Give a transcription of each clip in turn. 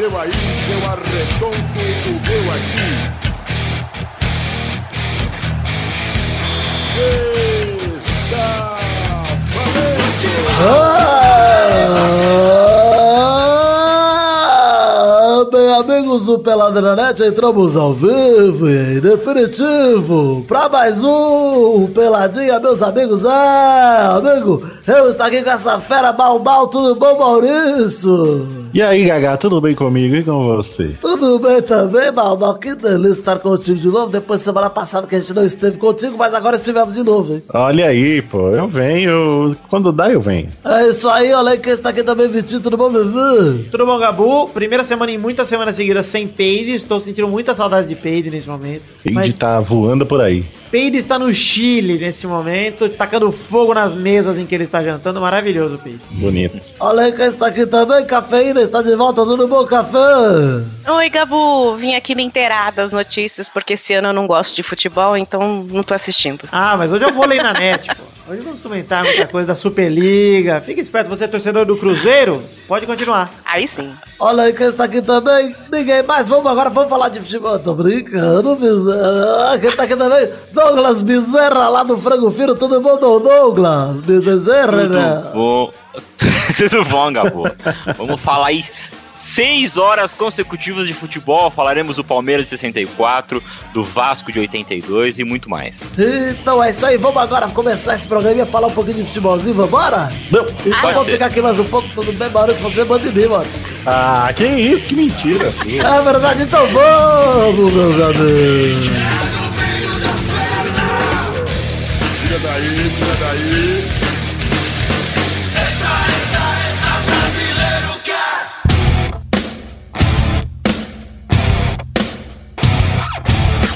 seu aí, eu arredondo o meu aqui. Está Ah, bem, amigos do Peladranet, entramos ao vivo e em definitivo para mais um Peladinha, meus amigos. Ah, amigo, eu estou aqui com essa fera balbal, tudo bom, Maurício? E aí, Gagá, tudo bem comigo e com você? Tudo bem também, Balbal? Que delícia estar contigo de novo. Depois da semana passada que a gente não esteve contigo, mas agora estivemos de novo, hein? Olha aí, pô, eu venho. Quando dá, eu venho. É isso aí, olha aí quem está aqui também, Vitinho. Tudo bom, Vivi? Tudo bom, Gabu? Primeira semana em muitas semanas seguidas sem Peide. Estou sentindo muita saudade de Peide nesse momento. Peide Mas tá voando por aí. Peide está no Chile nesse momento, tacando fogo nas mesas em que ele está jantando. Maravilhoso, Peide. Bonito. Olha quem está aqui também, Cafeína. Está de volta, tudo bom, Café? Oi, Gabu. Vim aqui me inteirar das notícias, porque esse ano eu não gosto de futebol, então não tô assistindo. Ah, mas hoje eu vou ler na net, pô. Hoje vamos comentar muita coisa da Superliga. Fica esperto, você é torcedor do Cruzeiro? Pode continuar. Aí sim. Olha aí quem está aqui também, ninguém mais. Vamos agora, vamos falar de futebol. Tô brincando, Bezerra. Quem está aqui também? Douglas Bezerra, lá do Frango Fino. Tudo bom, Dom Douglas? Bezerra, né? Tudo bom. Tudo bom, Gabo. Vamos falar aí seis horas consecutivas de futebol. Falaremos do Palmeiras de 64, do Vasco de 82 e muito mais. Então é isso aí, vamos agora começar esse programa e falar um pouquinho de futebolzinho, vambora? Não. Então Pode vamos ser. ficar aqui mais um pouco, tudo bem, Maurício? Você manda em mim, mano. Ah, que isso, que mentira. É verdade, então vamos, meus amigos. Tira daí, tira daí.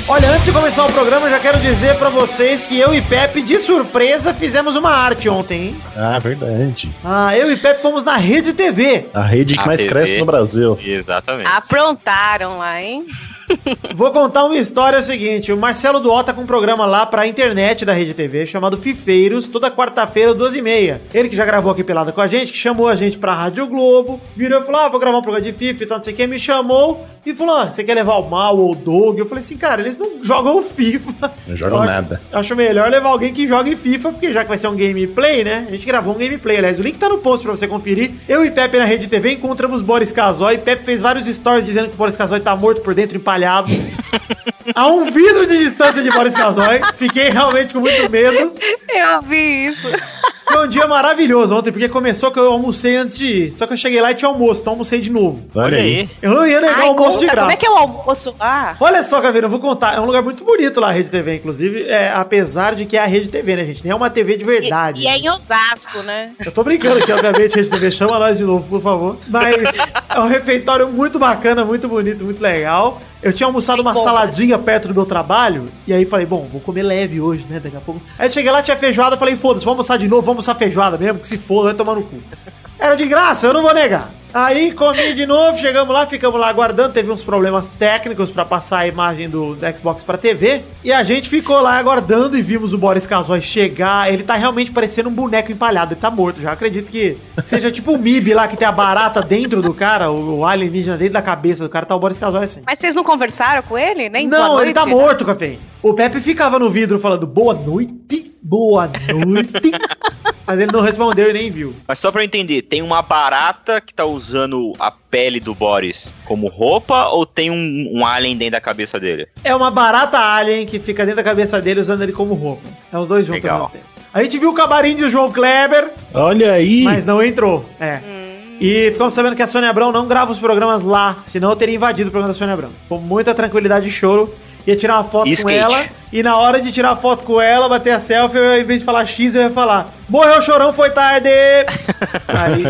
Olha, antes de começar o programa, eu já quero dizer pra vocês que eu e Pepe, de surpresa, fizemos uma arte ontem, hein? Ah, verdade. Ah, eu e Pepe fomos na Rede TV. A rede que A mais TV. cresce no Brasil. Exatamente. Aprontaram lá, hein? Vou contar uma história é o seguinte, o Marcelo Duó tá com um programa lá pra internet da Rede TV, chamado Fifeiros, toda quarta-feira, duas e meia. Ele que já gravou aqui pelada com a gente, que chamou a gente pra Rádio Globo, virou e falou, ah, vou gravar um programa de FIFA e tal, não sei o que, me chamou e falou, ah, você quer levar o Mal ou o Doug? Eu falei assim, cara, eles não jogam FIFA. Não jogam Eu nada. Acho, acho melhor levar alguém que jogue FIFA, porque já que vai ser um gameplay, né? A gente gravou um gameplay, aliás, o link tá no post pra você conferir. Eu e Pepe na Rede TV encontramos Boris Casoy, Pepe fez vários stories dizendo que o Boris Casoy tá morto por dentro, empalhado. A um vidro de distância de Boris Casoy. Fiquei realmente com muito medo. Eu vi isso. Foi um dia maravilhoso ontem, porque começou que eu almocei antes de ir. Só que eu cheguei lá e tinha almoço, então almocei de novo. Olha aí. Eu não ia negar Ai, o almoço de conta, graça. como é que é o almoço lá? Olha só, Caveira, eu vou contar. É um lugar muito bonito lá, a Rede TV, inclusive. É, apesar de que é a Rede TV, né, gente? Nem é uma TV de E, verdade. e é em Osasco, né? Eu tô brincando aqui, obviamente, Rede TV. Chama nós de novo, por favor. Mas é um refeitório muito bacana, muito bonito, muito legal. Eu tinha almoçado uma saladinha perto do meu trabalho. E aí falei, bom, vou comer leve hoje, né? Daqui a pouco. Aí cheguei lá, tinha feijoada. Falei, foda-se, vamos almoçar de novo, vamos almoçar feijoada mesmo, que se foda, vai tomar no cu. Era de graça, eu não vou negar. Aí comi de novo, chegamos lá, ficamos lá aguardando. Teve uns problemas técnicos pra passar a imagem do, do Xbox pra TV. E a gente ficou lá aguardando e vimos o Boris Casoy chegar. Ele tá realmente parecendo um boneco empalhado, ele tá morto. Já acredito que seja tipo o MIB lá que tem a barata dentro do cara, o, o alienígena dentro da cabeça do cara, tá o Boris Casoy assim. Mas vocês não conversaram com ele? Nem Não, ele noite? tá morto, café. O Pepe ficava no vidro falando boa noite, boa noite. Mas ele não respondeu e nem viu. Mas só pra eu entender, tem uma barata que tá usando a pele do Boris como roupa ou tem um, um alien dentro da cabeça dele? É uma barata alien que fica dentro da cabeça dele usando ele como roupa. É os dois juntos Legal. ao mesmo tempo. A gente viu o camarim de João Kleber, Olha aí. mas não entrou. É. E ficamos sabendo que a Sônia Abrão não grava os programas lá, senão eu teria invadido o programa da Sônia Abrão. Com muita tranquilidade e choro. Ia tirar uma foto E com skate. ela, e na hora de tirar a foto com ela, bater a selfie, eu, em vez de falar X, eu ia falar: Morreu chorão, foi tarde! Aí.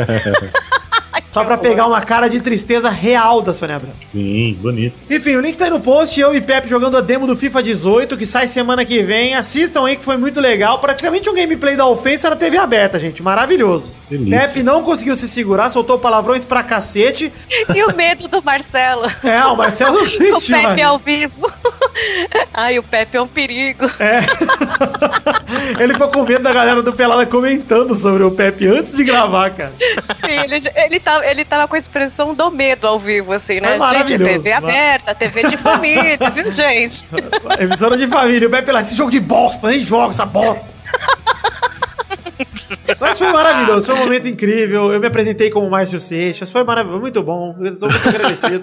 Só pra pegar uma cara de tristeza real da Sônia Abrão. Sim, bonito. Enfim, o link tá aí no post. Eu e Pepe jogando a demo do FIFA 18, que sai semana que vem. Assistam aí, que foi muito legal. Praticamente um gameplay da ofensa na TV aberta, gente. Maravilhoso. Delícia. Pepe não conseguiu se segurar, soltou palavrões pra cacete. E o medo do Marcelo. É, o Marcelo O Pepe mano. ao vivo. Ai, o Pepe é um perigo. É. Ele ficou com medo da galera do Pelada comentando sobre o Pepe antes de gravar, cara. Sim, ele, ele, tava, ele tava com a expressão do medo ao vivo, assim, né? Foi Gente, maravilhoso, TV né? aberta, TV de família, viu, gente? Emissora de família. O Pepe lá, esse jogo de bosta, nem joga essa bosta. Mas foi maravilhoso, foi um momento incrível. Eu me apresentei como Márcio Seixas, foi maravilhoso, muito bom. Eu tô muito agradecido.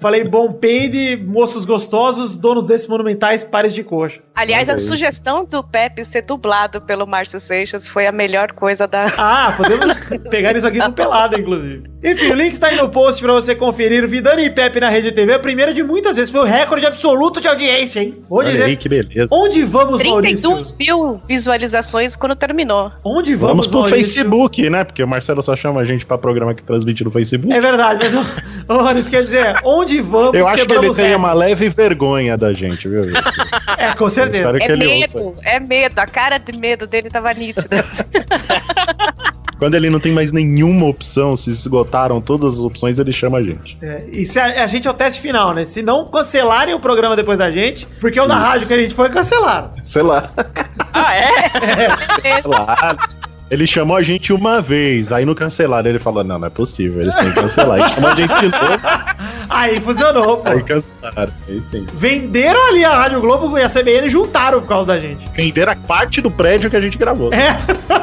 Falei bom peide, moços gostosos, donos desses monumentais pares de coxa. Aliás, a sugestão do Pepe ser dublado pelo Márcio Seixas foi a melhor coisa da. Ah, podemos pegar isso aqui no pelado, inclusive. Enfim, o link está aí no post pra você conferir. Vidani e Pepe na Rede TV, a primeira de muitas vezes. Foi o recorde absoluto de audiência, hein? Vou Olha dizer. aí, que beleza. Onde vamos, Maurício? 32 mil visualizações quando terminou. Onde vamos, Vamos pro Maurício? Facebook, né? Porque o Marcelo só chama a gente pra programa que transmite no Facebook. É verdade, mas, ô, ô, Maurício, quer dizer, onde vamos Eu acho que ele tem uma leve vergonha da gente, viu? É, com certeza. É medo, ouça. é medo. A cara de medo dele tava nítida. Quando ele não tem mais nenhuma opção, se esgotaram todas as opções, ele chama a gente. É, e se a, a gente é o teste final, né? Se não cancelarem o programa depois da gente, porque o da rádio que a gente foi cancelaram. Sei lá. Ah, é? Claro. Ele chamou a gente uma vez, aí no cancelaram ele falou: Não, não é possível, eles têm que cancelar. E chamou a gente de novo, Aí funcionou, pô. aí cancelaram. Aí sim. Venderam ali a Rádio Globo e a CBN e juntaram por causa da gente. Venderam a parte do prédio que a gente gravou. É,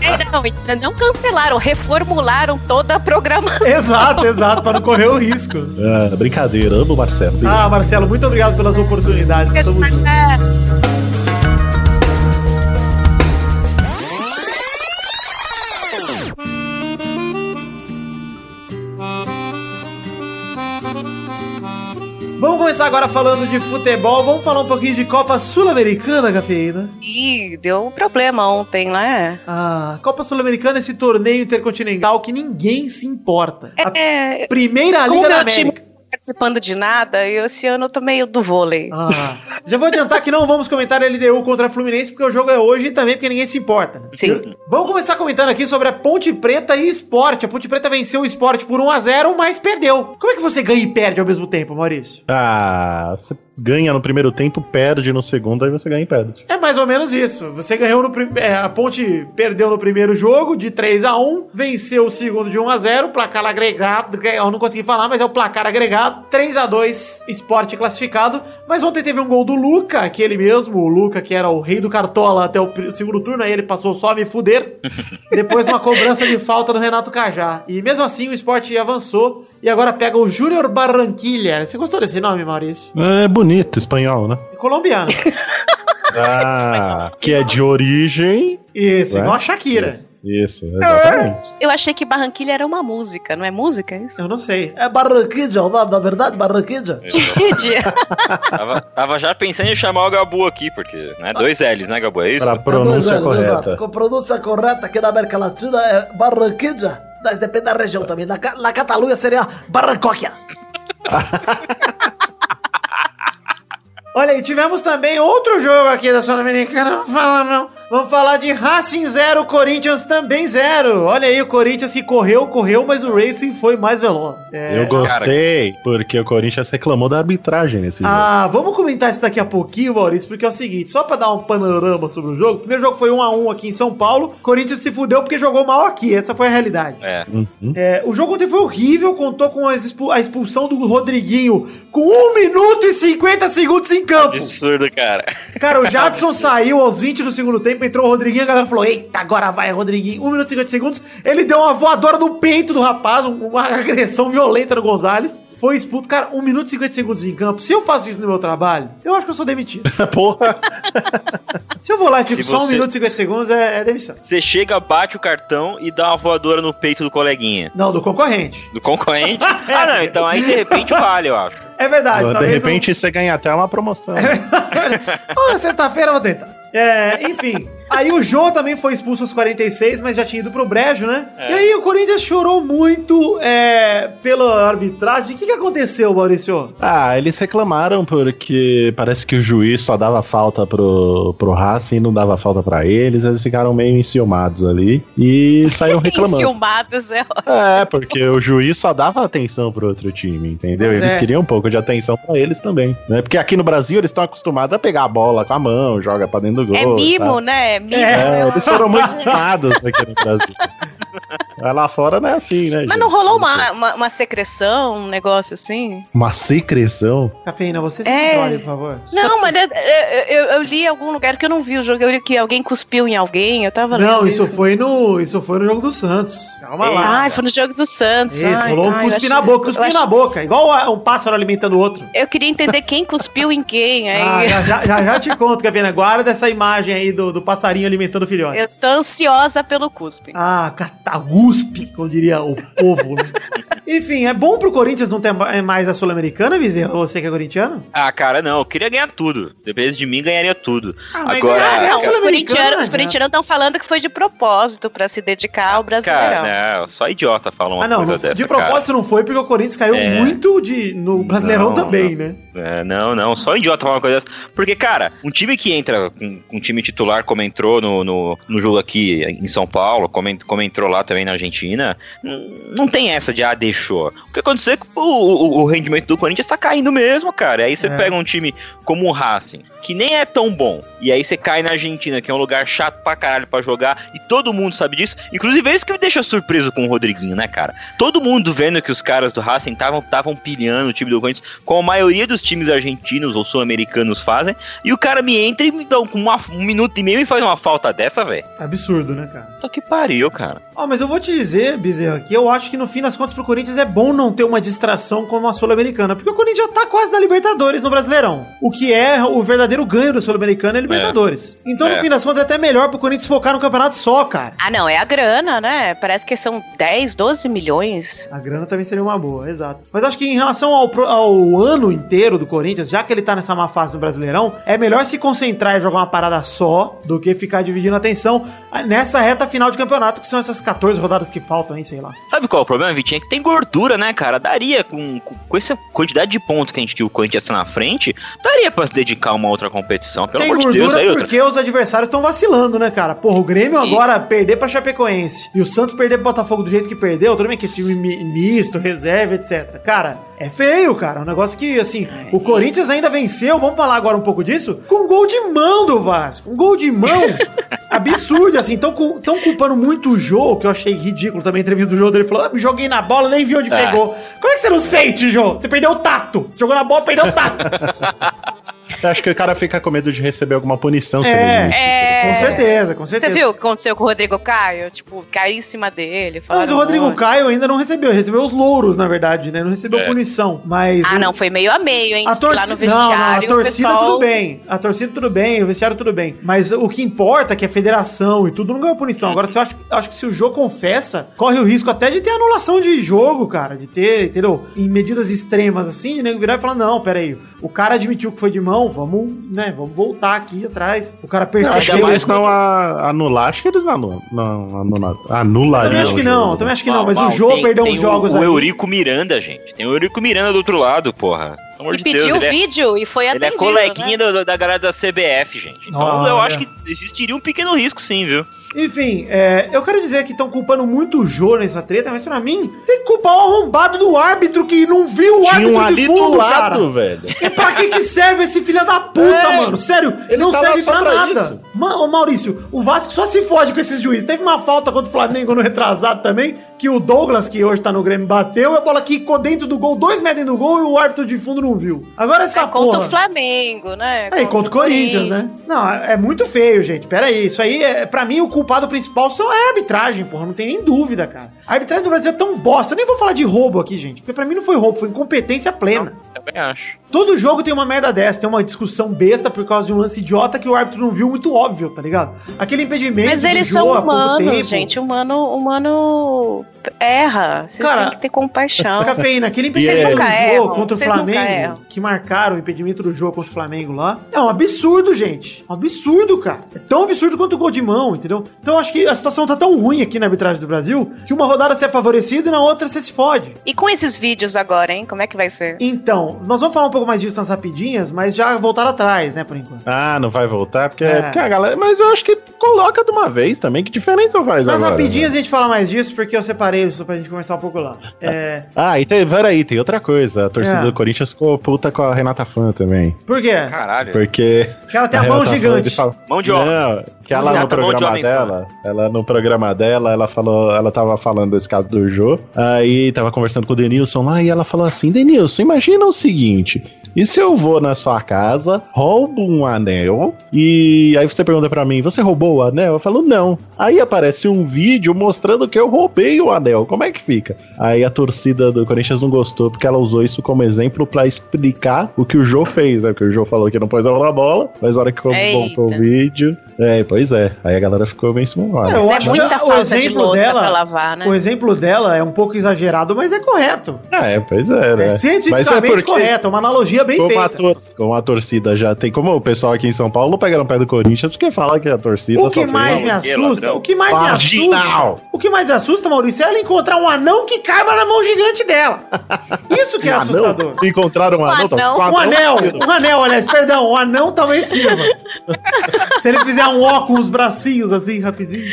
É, não, ainda não cancelaram, reformularam toda a programação. exato, exato, para não correr o risco. Ah, brincadeira, amo o Marcelo. Ah, Marcelo, muito obrigado pelas oportunidades. Beijo. Marcelo. Vamos começar agora falando de futebol. Vamos falar um pouquinho de Copa Sul-Americana, Cafeína. Ih, deu um problema ontem, né? Ah, Copa Sul-Americana é esse torneio intercontinental que ninguém se importa. A É, primeira como Liga da time América. tá participando de nada, eu esse ano eu tô meio do vôlei. Ah, já vou adiantar que não vamos comentar a LDU contra a Fluminense, porque o jogo é hoje e também porque ninguém se importa. né? Sim. Vamos começar comentando aqui sobre a Ponte Preta e Esporte. A Ponte Preta venceu o Esporte por 1x0, mas perdeu. Como é que você ganha e perde ao mesmo tempo, Maurício? Ah, você ganha no primeiro tempo, perde no segundo, aí você ganha e perde. É mais ou menos isso. Você ganhou no primeiro. a Ponte perdeu no primeiro jogo de 3 a 1 venceu o segundo de 1 a 0 placar agregado. Eu não consegui falar, mas é o placar agregado. 3 a 2 esporte classificado. Mas ontem teve um gol do Luca, aquele mesmo, o Luca, que era o rei do Cartola até o segundo turno, aí ele passou só a me fuder. depois de uma cobrança de falta do Renato Cajá. E mesmo assim o esporte avançou e agora pega o Júnior Barranquilha. Você gostou desse nome, Maurício? É bonito, espanhol, né? Colombiano. Ah, que é de origem. Isso, igual a Shakira. Isso, isso, exatamente. Eu achei que Barranquilha era uma música, não é música isso? Eu não sei. É Barranquilla o nome, na verdade, Barranquilla. Tava, tava já pensando em chamar o Gabu aqui, porque, né? Dois L's, né, Gabu? É isso? Pra pronúncia É anos, correta. exato. Com pronúncia correta aqui na América Latina é Barranquilla. Mas depende da região também. Na, na Catalunha seria Barrancóquia. Olha aí, tivemos também outro jogo aqui da Sul-Americana. Vamos falar, não. Vamos falar de Racing 0, Corinthians também 0. Olha aí, o Corinthians que correu, correu, mas o Racing foi mais veloz. É, Eu gostei, porque o Corinthians reclamou da arbitragem nesse jogo. Ah, vamos comentar isso daqui a pouquinho, Maurício, porque é o seguinte, só pra dar um panorama sobre o jogo, o primeiro jogo foi 1 a 1 aqui em São Paulo, Corinthians se fudeu porque jogou mal aqui, essa foi a realidade. É. Uhum. É, o jogo ontem foi horrível, contou com expu- a expulsão do Rodriguinho com 1 minuto e 50 segundos em campo. Absurdo, cara. Cara, o Jadson saiu aos 20 do segundo tempo, entrou o Rodriguinho, a galera falou: Eita, agora vai, Rodriguinho. 1 minuto e 50 segundos. Ele deu uma voadora no peito do rapaz, um- uma agressão violenta no Gonzalez. Foi expulso. Cara, 1 minuto e 50 segundos em campo. Se eu faço isso no meu trabalho, eu acho que eu sou demitido. Porra! Se eu vou lá e fico Se só 1 você- minuto e 50 segundos, é, é demissão. Você chega, bate o cartão e dá uma voadora no peito do coleguinha. Não, do concorrente. Do concorrente? ah, não, então aí de repente vale, eu acho. É verdade. de repente você ganha até uma promoção. Ô, sexta-feira eu vou tentar. É, enfim. Aí o Jô também foi expulso aos 46, mas já tinha ido pro brejo, né? E aí o Corinthians chorou muito é, pela arbitragem. O que, que aconteceu, Maurício? Ah, eles reclamaram porque parece que o juiz só dava falta pro, pro Racing e não dava falta pra eles. Eles ficaram meio enciumados ali e saíram reclamando. Enciumados é ótimo. É, porque o juiz só dava atenção pro outro time, entendeu? Pois Eles é. queriam um pouco de atenção pra eles também, né? Porque aqui no Brasil eles estão acostumados a pegar a bola com a mão, joga pra dentro do gol. É mimo, tá? né? É mimo. É, eles foram muito mimados aqui no Brasil. Mas lá fora não é assim, né? Mas gente? não rolou uma, uma, uma secreção, um negócio assim? Uma secreção? Cafeína, você se É. controle, por favor. Não, mas eu, eu, eu li em algum lugar que eu não vi o jogo. Eu li que alguém cuspiu em alguém. Eu tava Não, lendo isso foi no, isso foi no jogo do Santos. Calma lá. Ai, foi no jogo do Santos. Isso, ai, rolou um ai, cuspe na boca, cuspe acho- na boca. Igual um pássaro alimentando o outro. Eu queria entender quem cuspiu em quem. Aí Ah, já, já, já, já te conto, Cafeína. Guarda essa imagem aí do, do passarinho alimentando filhotes. eu tô ansiosa pelo cuspe. Ah, cataguspe, como diria o povo, né? Enfim, é bom pro Corinthians não ter ma- mais a Sul-Americana, Bezerra? Você que é corintiano? Ah, cara, não. Eu queria ganhar tudo. Dependesse de mim, ganharia tudo. Ah, mas Agora. ganhar é os corintianos, os corintianos estão falando que foi de propósito pra se dedicar ao Brasileirão. Cara, não, só idiota fala uma Ah, não, coisa não dessa. de propósito não foi, porque o Corinthians caiu É. muito de, no Brasileirão Não, também, não. né? É, não, não, só idiota falar uma coisa dessa. Porque, cara, um time que entra com um time titular, como entrou no, no, no jogo aqui em São Paulo, como, como entrou lá também na Argentina, não tem essa de, ah, deixou. O que aconteceu é que o, o, o rendimento do Corinthians tá caindo mesmo, cara. Aí você É. pega um time como o Racing, que nem é tão bom, e aí você cai na Argentina, que é um lugar chato pra caralho pra jogar, e todo mundo sabe disso. Inclusive, é isso que me deixa surpreso com o Rodriguinho, né, cara? Todo mundo vendo que os caras do Racing estavam pilhando o time do Corinthians, como a maioria dos times argentinos ou sul-americanos fazem, e o cara me entra e me dá uma- um minuto e meio e faz uma falta dessa, velho. Absurdo, né, cara? Tô que pariu, cara. Ó, mas eu vou te dizer, Bezerra, que eu acho que no fim das contas pro Corinthians é bom não ter uma distração como a Sul-Americana, porque o Corinthians já tá quase na Libertadores no Brasileirão. O que é o verdadeiro ganho do Sul-Americano é Libertadores. Então, no É. fim das contas, é até melhor pro Corinthians focar no campeonato só, cara. Ah, não, é a grana, né? Parece que são 10, 12 milhões. A grana também seria uma boa, exato. Mas acho que em relação ao, ao ano inteiro do Corinthians, já que ele tá nessa má fase no Brasileirão, é melhor se concentrar e jogar uma parada só do que ficar dividindo a atenção nessa reta final de campeonato, que são essas 14 rodadas que faltam, hein, sei lá. Sabe qual é o problema, Vitinho? É que tem gordura, né, cara? Daria, com, com, essa quantidade de pontos que a gente que o Corinthians tá na frente, daria pra se dedicar a uma outra competição. Pelo Tem amor de Deus, aí outra. porque os adversários estão vacilando, né, cara? Porra, o Grêmio agora perder pra Chapecoense e o Santos perder pro Botafogo do jeito que perdeu, tudo bem que é time mi- misto, reserva, etc. Cara, é feio, cara. Um negócio que, assim, o Corinthians ainda venceu, vamos falar agora um pouco disso, com um gol de mão do Vasco. Um gol de mão absurdo, assim. Tão, tão culpando muito o Jô, que eu achei ridículo também a entrevista do Jô dele falou, ah, joguei na bola, nem vi onde Ah. pegou. Como é que você não sente, Jô? Você perdeu o tato. Você jogou na bola, perdeu o tato. Eu acho que o cara fica com medo de receber alguma punição. se É. ele- É. Com certeza, com Você certeza. viu o que aconteceu com o Rodrigo Caio? Tipo, caiu em cima dele. Ah, mas o Rodrigo um. Caio ainda não recebeu, ele recebeu os louros, na verdade, né? Não recebeu É. punição, mas... Ah, o- não, foi meio a meio, hein? A Lá torcida, no não, vestiário, não, a o torcida pessoal- tudo bem. A torcida tudo bem, o vestiário tudo bem. Mas o que importa é que a federação e tudo não ganhou punição. Agora, se eu acho, acho que se o jogo confessa, corre o risco até de ter anulação de jogo, cara. De ter, entendeu? Em medidas extremas assim, de nego virar e falar: não, peraí, o cara admitiu que foi de mão, vamos, né? Vamos voltar aqui atrás. O cara Eu acho percebeu. que eles não a- anular, acho que eles não anulam. Não, anular, anulariam. Também acho que não, também acho que não, mas Mal, o jogo tem- perdeu tem uns jogos o, aí. O Eurico Miranda, gente. Tem o Eurico Miranda do outro lado, porra. E de pediu Deus, é, vídeo e foi ele é atendido, coleguinha né? da, da galera da CBF, gente. Então Olha. eu acho que existiria um pequeno risco, sim, viu? Enfim, é, eu quero dizer que estão culpando muito o Jô nessa treta, mas pra mim, tem que culpar o arrombado do árbitro que não viu o Tinha árbitro um ali de fundo, do cara. lado, velho. E pra que que serve esse filho da puta, É, mano? Sério, ele não serve pra, pra nada. isso. Ma- ô, Maurício, o Vasco só se fode com esses juízes. Teve uma falta contra o Flamengo no retrasado também, que o Douglas, que hoje tá no Grêmio, bateu, e a bola quicou dentro do gol, dois metros dentro do gol, e o árbitro de fundo não viu. Agora essa É contra porra... o Flamengo, né? É, e contra o Corinthians, né? Não, é é muito feio, gente. Pera aí, isso aí, é, pra mim, o culpado principal são é a arbitragem, porra. Não tem nem dúvida, cara. A arbitragem do Brasil é tão bosta. Eu nem vou falar de roubo aqui, gente. Porque pra mim não foi roubo, foi incompetência plena. Também acho. Todo jogo tem uma merda dessa, tem uma discussão besta por causa de um lance idiota que o árbitro não viu muito óbvio, tá ligado? Aquele impedimento. Mas eles são humanos, gente. Humano, humano erra. Vocês Cara, têm que ter compaixão. Cafeína, aquele Vocês impedimento do jogo contra o vocês Flamengo, que marcaram o impedimento do jogo contra o Flamengo lá, é um absurdo, gente. Um absurdo, cara. É tão absurdo quanto o gol de mão, entendeu? Então acho que a situação tá tão ruim aqui na arbitragem do Brasil que uma rodada você é favorecido e na outra você se fode. E com esses vídeos agora, hein? Como é que vai ser? Então, nós vamos falar um pouco mais disso nas rapidinhas, mas já voltaram atrás, né, por enquanto. Ah, não vai voltar, porque, É. porque a galera. Mas eu acho que coloca de uma vez também. Que diferença faz Nas agora? rapidinhas a gente fala mais disso, porque eu separei isso pra gente conversar um pouco lá. É. Ah, e tem, peraí, tem outra coisa. A torcida É. do Corinthians ficou puta com a Renata Fã também. Por quê? Caralho. Porque. Porque ela tem a mão Renata gigante. falam- Mão de homem. Não, que ela Renata, no de programa dela, ela no programa dela, ela falou, ela tava falando desse caso do Jô, aí tava conversando com o Denilson lá e ela falou assim: Denilson, imagina o seguinte. E se eu vou na sua casa, roubo um anel e aí você pergunta pra mim, você roubou o anel? Eu falo, não. Aí aparece um vídeo mostrando que eu roubei o anel. Como é que fica? Aí a torcida do Corinthians não gostou porque ela usou isso como exemplo pra explicar o que o Jô fez, né? Porque o Jô falou que não pôs a na bola, mas a hora que Eita. voltou o vídeo. É, pois é. Aí a galera ficou bem esmolada. É, eu Mas acho é muita que o falta de exemplo louça dela- pra lavar, né? O exemplo dela é um pouco exagerado, mas é correto. É, pois é, né? É cientificamente correto, é uma analogia bem Como a, feita. tor como a torcida já tem. Como o pessoal aqui em São Paulo pega no pé do Corinthians, porque fala que a torcida O só que tem- mais me assusta, ladrão. o que mais me assusta, o que mais me assusta, Maurício, é ela encontrar um anão que caiba na mão gigante dela. Isso que é Um assustador. anão? Encontraram um anão? tá anão. com Um anel, um anel, aliás, perdão, um anão talvez sirva. Se ele fizer um ó com os bracinhos assim, rapidinho.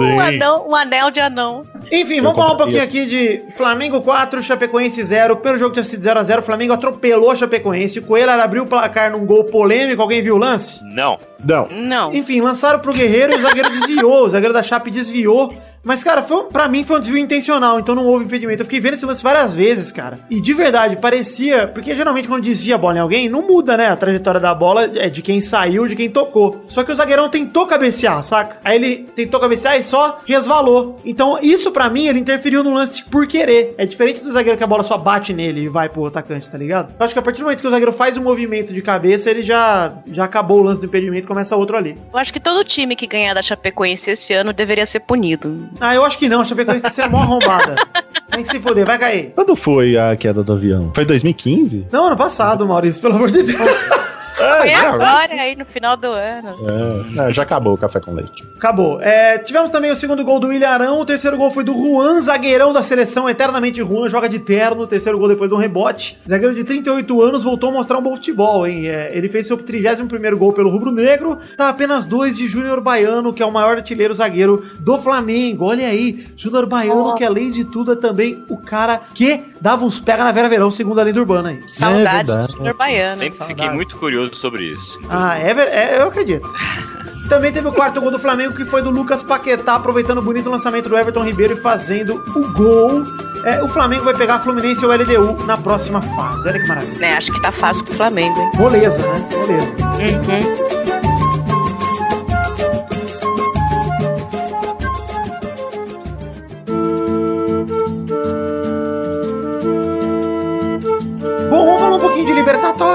Um anão, um anel de anão. Enfim, vamos falar um pouquinho aqui de Flamengo 4, Chapecoense 0. Pelo jogo tinha sido 0x0, o Flamengo atropelou a Chapecoense. O Coelho abriu o placar num gol polêmico. Alguém viu o lance? Não. Não. Não. Enfim, lançaram pro Guerreiro e o zagueiro desviou. O zagueiro da Chape desviou. Mas, cara, foi, pra mim foi um desvio intencional, então não houve impedimento. Eu fiquei vendo esse lance várias vezes, cara. E de verdade, parecia. Porque geralmente quando desvia a bola em alguém, não muda, né? A trajetória da bola é de quem saiu, de quem tocou. Só que o zagueirão tentou cabecear, saca? Aí ele tentou cabecear e só resvalou. Então, isso pra mim, ele interferiu no lance por querer. É diferente do zagueiro que a bola só bate nele e vai pro atacante, tá ligado? Eu acho que a partir do momento que o zagueiro faz um movimento de cabeça, ele já, já acabou o lance do impedimento e começa outro ali. Eu acho que todo time que ganhar da Chapecoense esse ano deveria ser punido. Ah, eu acho que não. A Chapecoense tá sendo mó arrombada. Tem que se foder, vai cair. Quando foi a queda do avião? Foi 2015? Não, ano passado, Maurício, pelo amor de Deus. Foi não, agora, aí no final do ano. É, não, já acabou o café com leite. Acabou. É, tivemos também o segundo gol do William Arão. O terceiro gol foi do Juan, zagueirão da seleção. Eternamente Juan, joga de terno. Terceiro gol depois de um rebote. Zagueiro de 38 anos voltou a mostrar um bom futebol, hein? É, ele fez seu 31 gol pelo Rubro Negro. Tá apenas dois de Júnior Baiano, que é o maior artilheiro zagueiro do Flamengo. Olha aí, Júnior Baiano, Ó. que além de tudo é também o cara que dava uns pega na Vera Verão, segundo a lenda urbana aí. Saudades verdade. do Júnior Baiano. Sempre fiquei saudades. muito curioso sobre isso. Ah, é, é, eu acredito. Também teve o quarto gol do Flamengo, que foi do Lucas Paquetá, aproveitando o bonito lançamento do Everton Ribeiro e fazendo o gol. É, o Flamengo vai pegar a Fluminense e o LDU na próxima fase. Olha que maravilha. Né, acho que tá fácil pro Flamengo, hein? Moleza, né? Moleza. Uhum.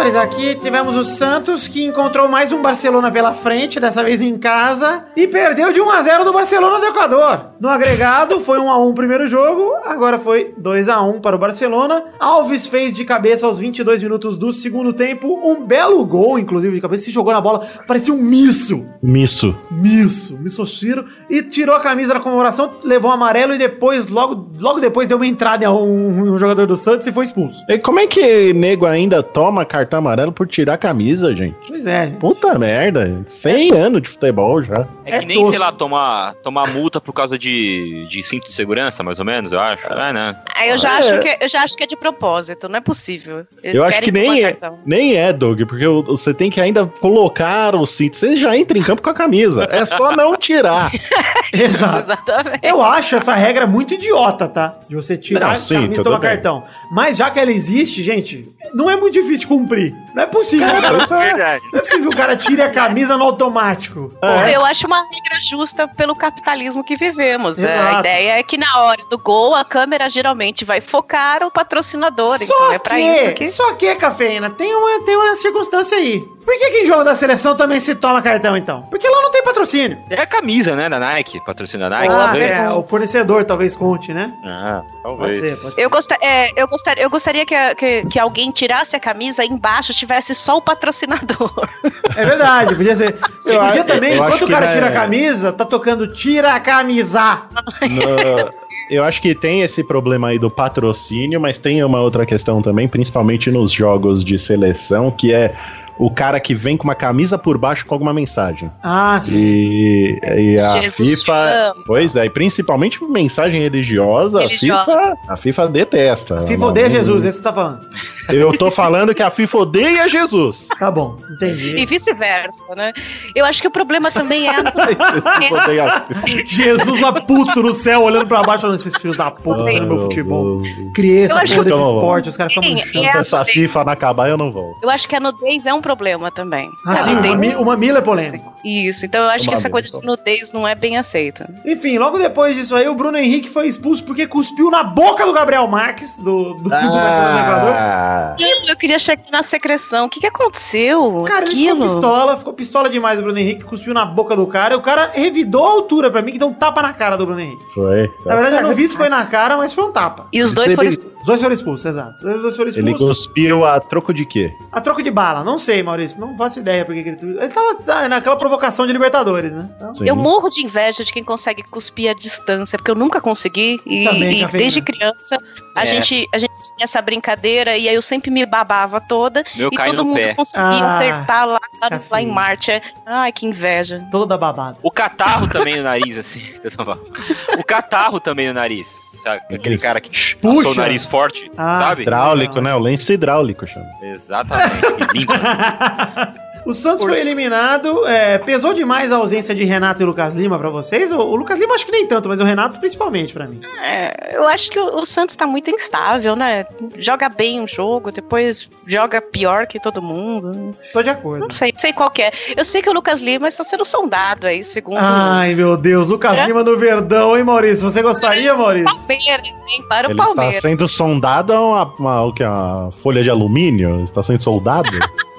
Aqui tivemos o Santos, que encontrou mais um Barcelona pela frente, dessa vez em casa, e perdeu de 1 a 0 do Barcelona do Equador. No agregado, foi 1 a 1 o primeiro jogo, agora foi 2 a 1 para o Barcelona. Alves fez de cabeça aos 22 minutos do segundo tempo um belo gol, inclusive de cabeça, se jogou na bola, parecia um misso. Misso. Misso, Missoshiro, e tirou a camisa da comemoração, levou um amarelo e depois, logo, logo depois, deu uma entrada em um, um jogador do Santos e foi expulso. E como é que nego ainda toma cartão amarelo por tirar a camisa, gente? Pois é, gente. Puta merda, 100 anos de futebol já. É, É que nem, tosco. sei lá, tomar, tomar multa por causa de, de cinto de segurança, mais ou menos, eu acho. Ah, não. Aí eu já, É. acho que, eu já acho que é de propósito, não é possível. Eles Eu acho que nem é, cartão. nem é, Doug, porque você tem que ainda colocar o cinto. Você já entra em campo com a camisa. É só não tirar. Exato. Exatamente. Eu acho essa regra muito idiota, tá? De você tirar Não, a sim, camisa e tomar bem. cartão. Mas já que ela existe, gente, não é muito difícil de cumprir. Não é possível, cara. Isso é- Verdade. Não é possível que o cara tire a camisa no automático. É. Eu acho uma regra justa pelo capitalismo que vivemos. É, Exato. A ideia é que na hora do gol, a câmera geralmente vai focar o patrocinador. então Só é pra isso que, que. só que, cafeína, tem uma, tem uma circunstância aí. Por que, que em jogo da seleção também se toma cartão, então? Porque lá não tem patrocínio. É a camisa, né, da Nike, patrocina a Nike. Ah, é, o fornecedor talvez conte, né? Ah, Pode talvez. ser, pode ser. Eu, gosta, é, eu, gostar, eu gostaria que, a- que, que alguém tirasse a camisa e embaixo tivesse só o patrocinador. É verdade, podia ser. Você Eu podia a- também, eu enquanto o cara tira a na- camisa, tá tocando tira a camisa. No- eu acho que tem esse problema aí do patrocínio, mas tem uma outra questão também, principalmente nos jogos de seleção, que é o cara que vem com uma camisa por baixo com alguma mensagem. Ah, sim. E, e a Jesus FIFA. Pois é, e principalmente mensagem religiosa, Religiosa. A, FIFA, a FIFA detesta. FIFA Não- odeia não- Jesus, esse que você tá falando. Eu tô falando que a FIFA odeia Jesus. Tá bom, entendi. E vice-versa, né? Eu acho que o problema também é a. Jesus odeia a FIFA. Jesus lá puto no céu, olhando pra baixo, falando, esses filhos da puta, fazendo meu futebol. Criei essa que- desse esporte, os caras ficam é a Essa. FIFA não acabar, eu não vou. Eu acho que a nudez é um problema também. Ah, A sim, o o mamilo é polêmico. Isso, então eu acho que Uma essa coisa vez, de nudez não é bem aceita. Enfim, logo depois disso aí, o Bruno Henrique foi expulso porque cuspiu na boca do Gabriel Marques, do, do, do Barcelona do Equador. Ah, Eu queria chegar na secreção. O que, que aconteceu? Cara, ele ficou pistola, ficou pistola demais o Bruno Henrique, cuspiu na boca do cara. E o cara revidou a altura pra mim, que deu um tapa na cara do Bruno Henrique. foi. Na verdade, eu não vi se foi na cara, mas foi um tapa. E os dois Ele- foram expulsos. Os dois foram expulsos, exato. Os dois foram Ele expulsos. cuspiu a troco de quê? A troco de bala, não sei, Maurício. Não faço ideia porque que ele. Ele tava ah, naquela provocação de Libertadores, né? Então. Eu morro de inveja de quem consegue cuspir a distância, porque eu nunca consegui. E, Também, e desde criança a, É. gente, a gente tinha essa brincadeira e aí eu sempre me babava toda. Meu e todo mundo pé. conseguia Ah, acertar lá, lá, no- lá em. Marte. É- Ai, que inveja. toda babada. O catarro também no nariz, assim. O catarro também no nariz. sabe? Aquele Isso. cara que Puxa. o nariz forte, Ah, sabe? Hidráulico, né? O lenço hidráulico chama. Exatamente. E limpa. o Santos Por foi eliminado. é, pesou demais a ausência de Renato e Lucas Lima pra vocês? O, o Lucas Lima acho que nem tanto, mas o Renato principalmente pra mim. É, eu acho que o, o Santos tá muito instável, né? Joga bem um jogo, depois joga pior que todo mundo. Tô de acordo. Não sei, não sei qual que é. Eu sei que o Lucas Lima está sendo sondado aí, segundo Ai, meu Deus, Lucas É? Lima no Verdão, hein, Maurício? Você gostaria, o Maurício? Palmeiras, hein? Para o Ele está Palmeiras. sendo sondado a uma, uma, o que, uma folha de alumínio? Está sendo soldado?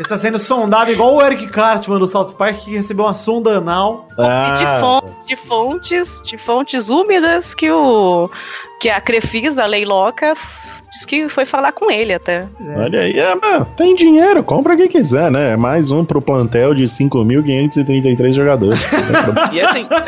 Ele está sendo sondado igual o Eric Cartman do South Park, que recebeu uma sonda anal. E de, Ah, fontes, de fontes, de fontes úmidas que o que a Crefisa, a Lei Loca, diz que foi falar com ele até. Olha aí, é, mano, tem dinheiro, compra quem quiser, né? É mais um pro plantel de 5.533 jogadores. E essa,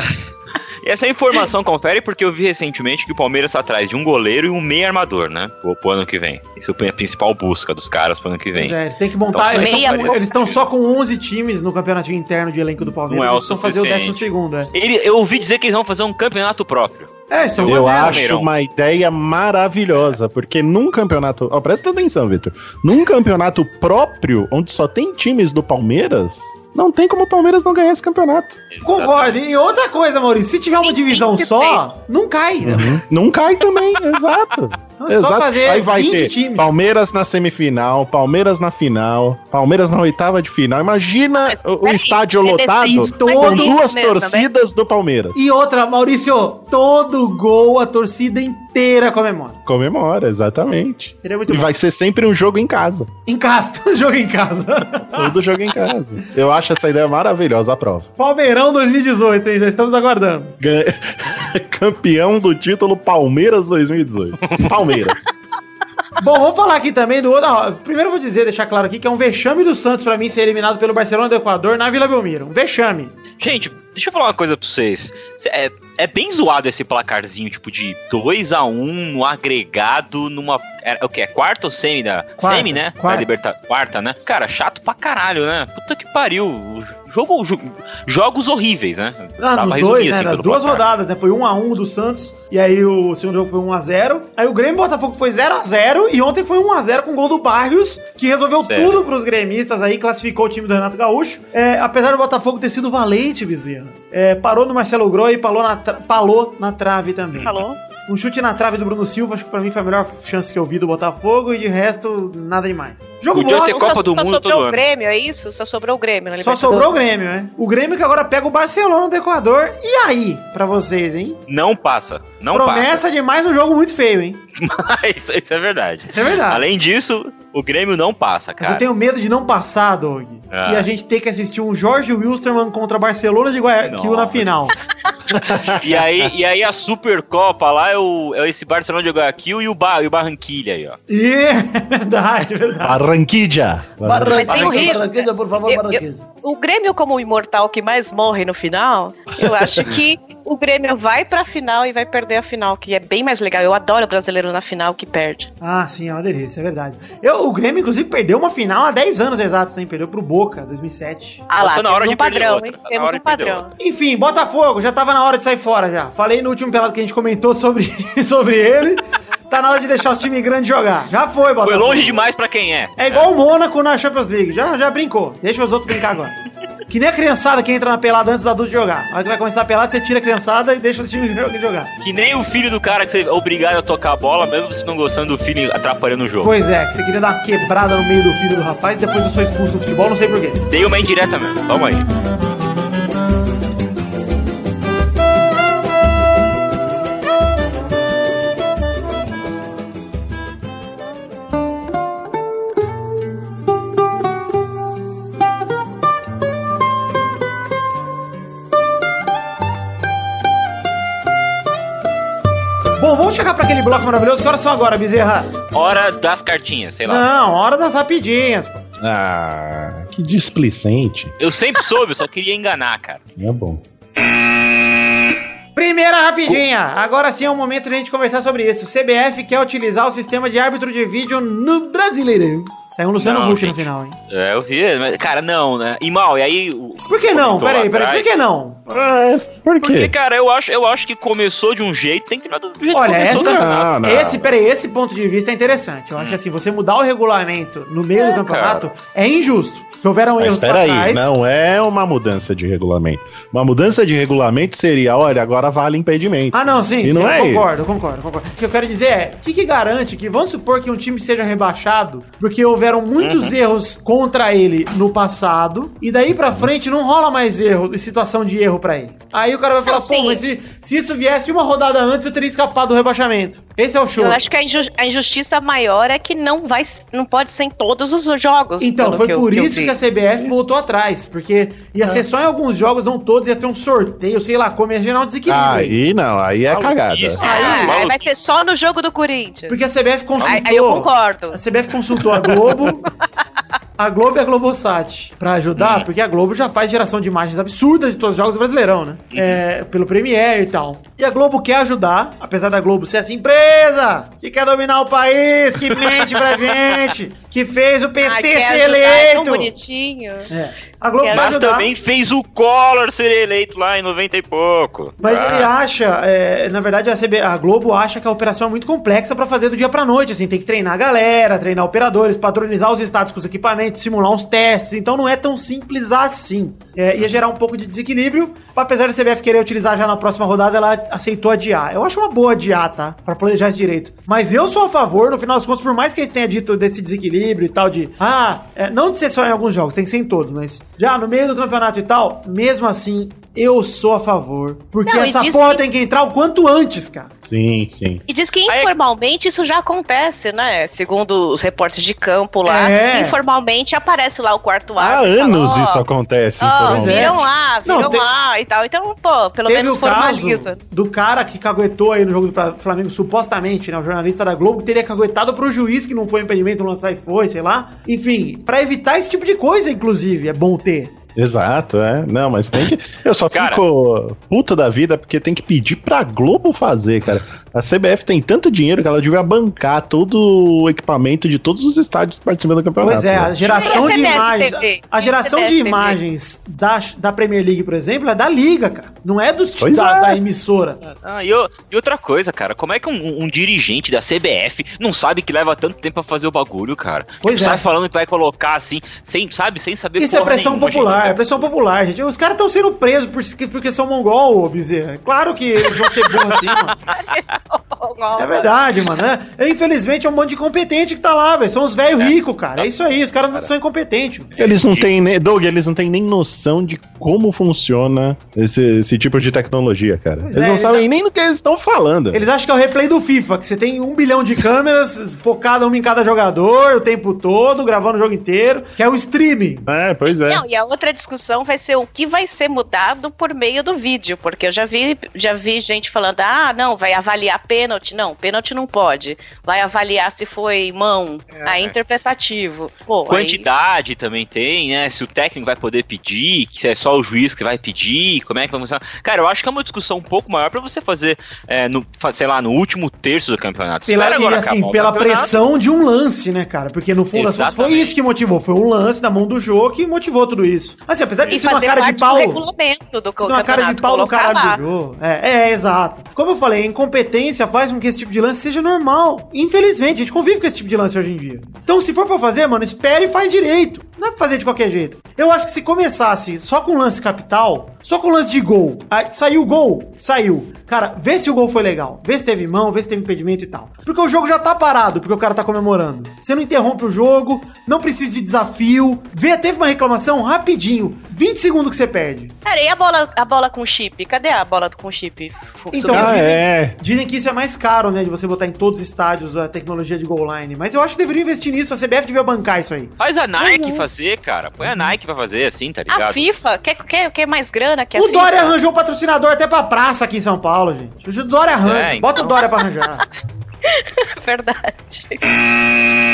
e essa informação confere porque eu vi recentemente que o Palmeiras tá atrás de um goleiro e um meio armador, né? Pro, ano que vem. Isso é a principal busca dos caras pro ano que vem. Pois é, eles têm que montar. Então, eles meia estão- só com 11 times no campeonatinho interno de elenco do Palmeiras. Não é o eles vão fazer o suficiente. 12 segundo, é. Ele, eu ouvi dizer que eles vão fazer um campeonato próprio. É, estão Eu acho uma ideia maravilhosa, porque num campeonato. Ó, presta atenção, Vitor. Num campeonato próprio, onde só tem times do Palmeiras, não tem como o Palmeiras não ganhar esse campeonato. Concordo. E outra coisa, Maurício, se tiver uma divisão só, não cai. né? Não cai também, exato. Então é só fazer Aí vai 20 ter times. Palmeiras na semifinal, Palmeiras na final, Palmeiras na oitava de final. Imagina Mas, o, peraí, estádio lotado com duas mesmo, né? torcidas do Palmeiras. E outra, Maurício, todo gol a torcida inteira comemora. Comemora, exatamente. Seria muito E bom. vai ser sempre um jogo em casa. Em casa, todo jogo em casa. Todo jogo em casa. Eu acho essa ideia maravilhosa, a prova. Palmeirão 2018, hein? Já estamos aguardando. Gan- Campeão do título Palmeiras 2018. Palmeiras. Palmeiras. Bom, vou falar aqui também do outro. Não, primeiro vou dizer, deixar claro aqui que é um vexame do Santos para mim ser eliminado pelo Barcelona do Equador na Vila Belmiro. Um vexame. Gente, deixa eu falar uma coisa pra vocês. É, é bem zoado esse placarzinho, tipo, de 2 a 1 um, no agregado, numa. É, o que? É quarta ou semi da. Quarta, semi, né? Quarta. Da liberta, quarta, né? Cara, chato pra caralho, né? Puta que pariu. Jogo, jo, jogos horríveis, né? Não, Tava dois, né? Assim Nas duas placar. rodadas, né? Foi 1 um a 1 um do Santos, e aí o segundo jogo foi 1 um a 0 Aí o Grêmio Botafogo foi 0 a 0 0 e ontem foi 1 a 0 com o gol do Barrios, que resolveu certo. tudo pros gremistas aí, classificou o time do Renato Gaúcho. É, apesar do Botafogo ter sido valente, Bezerra. É, parou no Marcelo Groi e parou na, parou na trave também. Falou. Um chute na trave do Bruno Silva, acho que pra mim foi a melhor chance que eu vi do Botafogo, e de resto, nada demais. Jogo Podia bom, ter Copa só, do só Mundo sobrou todo o ano. Grêmio, é isso? Só sobrou o Grêmio na só Libertadores. sobrou o Grêmio, né? O Grêmio que agora pega o Barcelona do Equador. E aí, pra vocês, hein? Não passa. Não Promessa de mais um jogo muito feio, hein? passa. isso, é verdade. Isso é verdade. Além disso, o Grêmio não passa, Mas cara. eu tenho medo de não passar, Doug. Ah. E a gente ter que assistir um Jorge Wilstermann contra Barcelona de Guayaquil na final. E aí, e aí a Supercopa lá é, o, é esse Barcelona de Guayaquil e o, ba, e o Barranquilha aí, ó. E é verdade, é verdade. Barranquilla. Mas tem o Rio. Barranquilla, por favor, Eu- eu- Barranquilla. O Grêmio, como o imortal que mais morre no final, eu acho que o Grêmio vai pra final e vai perder a final, que é bem mais legal. Eu adoro brasileiro na final que perde. Ah, sim, é uma delícia, é verdade. Eu, o Grêmio, inclusive, perdeu uma final há 10 anos exatos, hein? Perdeu pro Boca, 2007. Ah lá, temos de um padrão, hein? tá Temos hora um padrão. Enfim, Botafogo, já tava na hora de sair fora já. Falei no último pelado que a gente comentou sobre, sobre ele. Tá na hora de deixar os times grandes jogar. Já foi, Botafogo. Foi longe demais pra quem é. É igual o Mônaco na Champions League. Já, já brincou. Deixa os outros brincar agora. Que nem a criançada que entra na pelada antes dos adultos jogar. Na hora que vai começar a pelada, você tira a criançada e deixa os times jo- jogar. Que nem o filho do cara que você é obrigado a tocar a bola, mesmo você não gostando do filho atrapalhando o jogo. Pois é, que você queria dar uma quebrada no meio do filho do rapaz, depois eu sou expulso do futebol, não sei porquê. Dei uma indireta mesmo. Vamos aí. Vamos chegar pra aquele bloco maravilhoso. Que horas são agora, Bezerra? Hora das cartinhas, sei lá. Não, hora das rapidinhas. pô. Ah, que displicente. Eu sempre soube, eu só queria enganar, cara. É bom. Primeira rapidinha. Agora sim é o momento de a gente conversar sobre isso. O CBF quer utilizar o sistema de árbitro de vídeo no Brasileirão. Saiu um Luciano Não, Huck no gente. final, hein? É, eu vi, mas, cara, não, né? E mal, e aí. o- Por que não? Peraí, peraí, por que não? Ah, por Porque, quê? cara, eu acho, eu acho que começou de um jeito, tem que terminar do jeito Olha, que começou. essa- Renato? Não, não. Esse, peraí, esse ponto de vista é interessante. Eu acho que assim, você mudar o regulamento no meio do campeonato é injusto. Que houveram Mas erros espera aí, trás. não é uma mudança de regulamento. Uma mudança de regulamento seria, olha, agora vale impedimento. Ah, não, sim, E sim, não eu é concordo, isso. eu concordo, concordo. O que eu quero dizer é, o que, que garante que, vamos supor que um time seja rebaixado, porque houveram muitos Uhum. erros contra ele no passado, e daí pra frente não rola mais erro, situação de erro pra ele. Aí o cara vai falar, Não, pô, mas se, se isso viesse uma rodada antes, eu teria escapado do rebaixamento. Esse é o show. Eu acho que a, inju- a injustiça maior é que não vai, não pode ser em todos os jogos. Então, foi que por eu isso que a CBF voltou atrás, porque ia ser só em alguns jogos, não todos, ia ter um sorteio, sei lá, como ia gerar um desequilíbrio. aí. Aí não, aí é cagada. Maluquice. Ah, Aí, aí vai ser só no jogo do Corinthians. Porque a CBF consultou. Aí, aí eu concordo. A CBF consultou a Globo, a Globo e a Globosat pra ajudar, porque a Globo já faz geração de imagens absurdas de todos os jogos do Brasileirão, né? É, pelo Premiere e tal. E a Globo quer ajudar, apesar da Globo ser essa empresa que quer dominar o país, que mente pra gente, que fez o PT Ah, quer ser ajudar, é tão eleito. bonitinho. É. A Globo vai Mas ajudar. também fez o Collor ser eleito lá em 90 e pouco. Mas Ah. ele acha, é, na verdade, a, CB a Globo acha que a operação é muito complexa pra fazer do dia pra noite, assim, tem que treinar a galera, treinar operadores, padronizar os estados com os equipamentos, simular uns testes, então não é tão simples assim. É, ia gerar um pouco de desequilíbrio, apesar da CBF querer utilizar já na próxima rodada, ela aceitou adiar. Eu acho uma boa adiar, tá? Pra planejar esse direito. Mas eu sou a favor, no final das contas, por mais que a gente tenha dito desse desequilíbrio e tal, de, ah, é, não de ser só em alguns jogos, tem que ser em todos, mas já no meio do campeonato e tal, mesmo assim, eu sou a favor. Porque Não, essa porra que- tem que entrar o quanto antes, cara. Sim, sim. E diz que Aí- informalmente isso já acontece, né? Segundo os reportes de campo lá, É. informalmente aparece lá o quarto Há árbitro. fala, anos ó, isso acontece. É. viram lá, viram Não, te- lá e tal. Então, pô, pelo Teve menos o caso formaliza. do cara que caguetou aí no jogo do Flamengo, supostamente, né? O jornalista da Globo que teria caguetado pro juiz que não foi impedimento lançar e foi, sei lá. Enfim, pra evitar esse tipo de coisa, inclusive, é bom ter. Exato, é. Não, mas tem que. Eu só Cara. fico puta da vida porque tem que pedir pra Globo fazer, cara. A CBF tem tanto dinheiro que ela devia bancar todo o equipamento de todos os estádios participando do campeonato. Pois é, a né? geração a de imagens. TV? A geração a de TV? imagens da, da Premier League, por exemplo, é da Liga, cara. Não é dos da, é. da emissora. Ah, e, o- e outra coisa, cara, como é que um, um dirigente da CBF não sabe que leva tanto tempo pra fazer o bagulho, cara? Pois Tipo, é. Sai falando que vai colocar assim, sem, sabe, sem saber Isso é pressão nenhuma, popular, gente. é pressão popular, gente. Os caras estão sendo presos por, porque são mongol, ô Bezerra. Claro que eles vão ser burros assim, mano. É verdade, mano. né? É, infelizmente é um monte de incompetente que tá lá, velho. São os velhos ricos, cara. É isso aí, os caras não são incompetentes. Eles não têm nem. Doug, eles não têm nem noção de como funciona esse, esse tipo de tecnologia, cara. Pois eles é, não eles- sabem nem do que eles estão falando. Eles acham que é o replay do FIFA, que você tem um bilhão de câmeras focada uma em cada jogador o tempo todo, gravando o jogo inteiro, que é o streaming. É, pois é. Não, e a outra discussão vai ser o que vai ser mudado por meio do vídeo, porque eu já vi, já vi gente falando, ah, não, vai avaliar pênalti. Não, pênalti não pode. Vai avaliar se foi mão, aí interpretativo. Pô, aí- Quantidade também tem, né? Se o técnico vai poder pedir, se é só o juiz que vai pedir, como é que vai funcionar. Cara, eu acho que é uma discussão um pouco maior pra você fazer, é, no, sei lá, no último terço do campeonato. Pela, Espera e agora assim, pela campeonato. pressão de um lance, né, cara? Porque no fundo das contas foi isso que motivou. Foi um lance da mão do jogo que motivou tudo isso. Assim, apesar de ser uma cara de pau. do regulamento do Se é cara de pau lá. caralho do jogo. É, é, exato. Como eu falei, a incompetência faz com que esse tipo de lance seja normal. Infelizmente, a gente convive com esse tipo de lance hoje em dia. Então, se for pra fazer, mano, espere e faz direito. Não é pra fazer de qualquer jeito. Eu acho que se começasse só com lance capital, só com lance de gol, aí saiu o gol, saiu. Cara, vê se o gol foi legal. Vê se teve mão, vê se teve impedimento e tal. Porque o jogo já tá parado, porque o cara tá comemorando. Você não interrompe o jogo, não precisa de desafio. Vê, teve uma reclamação rapidinho. 20 segundos que você perde. Cara, e a bola, a bola com chip? Cadê a bola com chip? Então? Ah, dizem, é. dizem que isso é mais caro, né? De você botar em todos os estádios a tecnologia de goal line. Mas eu acho que deveria investir nisso. A CBF devia bancar isso aí. Faz a Nike fazer, cara. Põe a Nike pra fazer assim, tá ligado? a FIFA, quer, quer, quer mais grana que a o FIFA? Dória arranjou um patrocinador até pra praça aqui em São Paulo, gente. O Dória arranja. É, então. Bota o Dória pra arranjar. Verdade.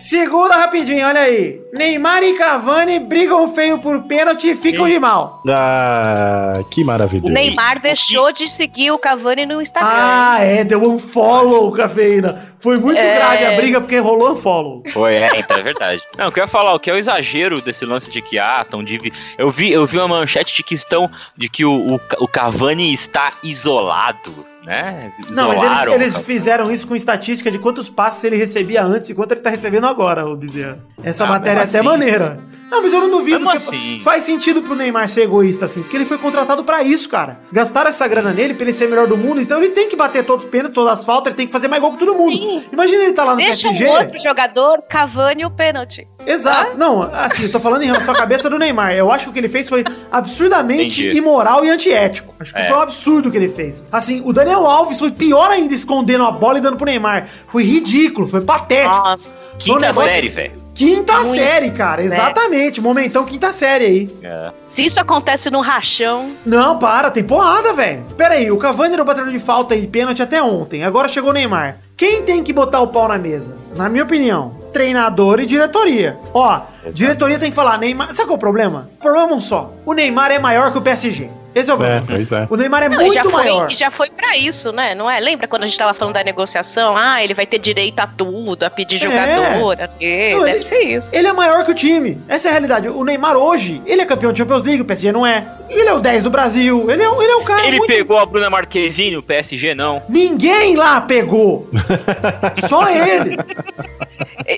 Segunda rapidinho, olha aí. Neymar e Cavani brigam feio por pênalti e ficam de mal. Ah, que maravilhoso. O Neymar deixou de seguir o Cavani no Instagram. Ah, é, deu um follow, cafeína. Foi muito É. grave a briga porque rolou um follow. Foi, é, então é verdade. Não, eu queria falar, o que é o exagero desse lance de que, ah, tão divi... eu vi Eu vi uma manchete de que estão. De que o, o, o Cavani está isolado, né? Não, mas eles, eles o fizeram isso com estatística de quantos passes ele recebia antes e quanto ele tá recebendo agora, o Bezerra. Essa Ah, matéria é mesmo até assim. maneira. Não, mas eu não duvido, Mesmo porque assim. fa- faz sentido pro Neymar ser egoísta assim, porque ele foi contratado pra isso, cara. Gastaram essa grana nele pra ele ser melhor do mundo, então ele tem que bater todos os pênaltis, todas as faltas, ele tem que fazer mais gol que todo mundo. Sim. Imagina ele tá lá no Deixa PSG. um outro jogador, Cavani o pênalti. Exato. Não, assim, eu tô falando em relação à cabeça do Neymar. Eu acho que o que ele fez foi absurdamente Entendi. imoral e antiético. Acho que É. foi um absurdo o que ele fez. Assim, o Daniel Alves foi pior ainda escondendo a bola e dando pro Neymar. Foi ridículo, foi patético. Nossa. Foi um Quinta negócio- série, velho. Quinta Muito, série, cara. Exatamente. Momentão quinta série aí. É. Se isso acontece no rachão, Não, para, tem porrada, velho. Pera aí, o Cavani era o batedor de falta e pênalti até ontem. Agora chegou o Neymar. Quem tem que botar o pau na mesa? Na minha opinião, treinador e diretoria. Ó, diretoria tem que falar, Neymar. Sabe qual é o problema? O problema é um só. O Neymar é maior que o PSG. Esse é o É, problema. pois é. O Neymar é Não, e já muito foi, maior. e já foi pra isso, né? Não é? Lembra quando a gente tava falando da negociação? Ah, ele vai ter direito a tudo, a pedir jogador, a ter. Não, Deve ele- ser isso. Ele é maior que o time. Essa é a realidade. O Neymar hoje, ele é campeão de Champions League, o PSG não é. Ele é o 10 do Brasil. Ele é, ele é um cara Ele muito... pegou a Bruna Marquezine, o PSG não. Ninguém lá pegou. Só ele.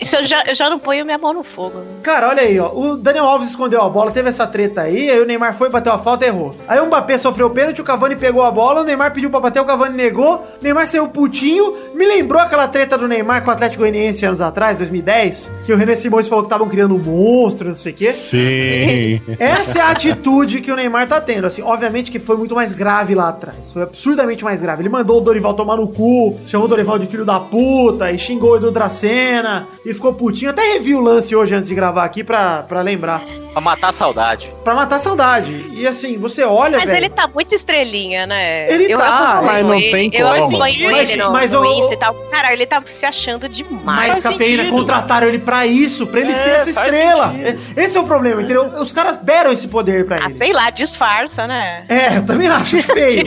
Isso eu já, eu já não ponho minha mão no fogo. Cara, olha aí, ó. O Daniel Alves escondeu a bola, teve essa treta aí, aí o Neymar foi, bateu a falta e errou. Aí o Mbappé sofreu o pênalti, o Cavani pegou a bola, o Neymar pediu pra bater, o Cavani negou, o Neymar saiu putinho. Me lembrou aquela treta do Neymar com o Atlético Goianiense anos atrás, 2010, que o René Simões falou que estavam criando um monstro, não sei o quê. Sim. Essa é a atitude que o Neymar tá tendo. Assim, obviamente que foi muito mais grave lá atrás. Foi absurdamente mais grave. Ele mandou o Dorival tomar no cu, chamou o Dorival de filho da puta e xingou o Edu Dracena. e ficou putinho. Até revi o lance hoje antes de gravar aqui pra, pra lembrar. Pra matar a saudade. Pra matar a saudade. E assim, você olha, Mas velho, ele tá muito estrelinha, né? Ele eu tá, acompanho mas não ele, tem Eu como. acompanho Mas- ele no, mas no o- Insta e tal. Cara, ele tá se achando demais. Mas cafeína sentido. contrataram ele pra isso, pra ele É, ser essa estrela. sentido. Esse é o problema, entendeu? Os caras deram esse poder pra Ah, ele. sei lá, disfarça, né? É, eu também acho feio.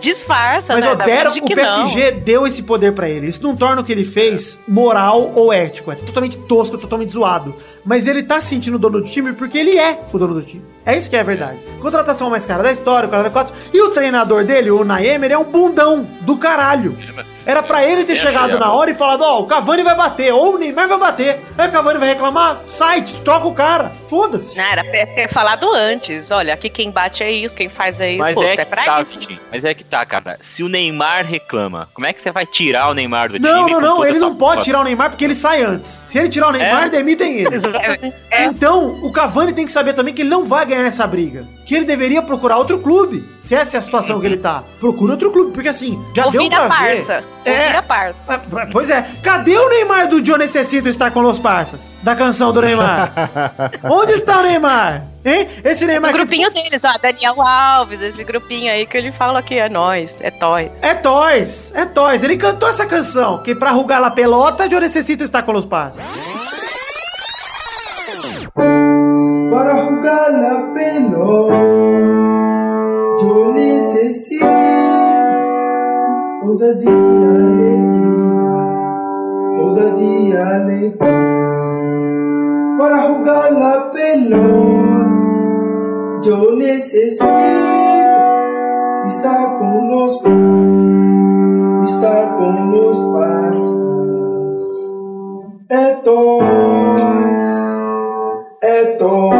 disfarça, Mas né? Dá deram, o que não. PSG deu esse poder pra ele. Isso não torna o que ele fez moral ou ético. É totalmente tosco, totalmente zoado. Mas ele tá se sentindo dono do time porque ele é o dono do time. É isso que é a verdade. Contratação mais cara da história, o cara da 4. E o treinador dele, o Naemer, é um bundão do caralho. Era pra ele ter É, chegado é, na hora e falado, ó, o Cavani vai bater, ou o Neymar vai bater. Aí o Cavani vai reclamar, sai, troca o cara. Foda-se. Não, era pra ter falado antes. Olha, aqui quem bate é isso, quem faz é isso. Mas Pô, é é que pra tá, isso. Mas é que tá, cara. Se o Neymar reclama, como é que você vai tirar o Neymar do Não, time? não, não, toda ele não pode tirar o Neymar porque ele sai antes. Se ele tirar o Neymar, É. demitem ele. Então, o Cavani tem que saber também que ele não vai ganhar essa briga. Que ele deveria procurar outro clube. Se essa é a situação que ele tá. Procura outro clube, porque assim, já deu Ouvir pra a parça. É. Ah, Pois é. Cadê o Neymar do Joe Necessito estar com os parças? Da canção do Neymar. Onde está o Neymar? Hein? Esse O Neymar que- grupinho deles, ó, Daniel Alves, esse grupinho aí que ele fala que é nós, é toys. É Toys, é Toys. Ele cantou essa canção, que pra rugar la pelota, eu necessito estar com os passos. Para jugar la pelota, ousadia, alegria, ousadia, alegria. Para jugar la pelota, yo necesito estar con los pases, estar con los pases. É toys, é toys,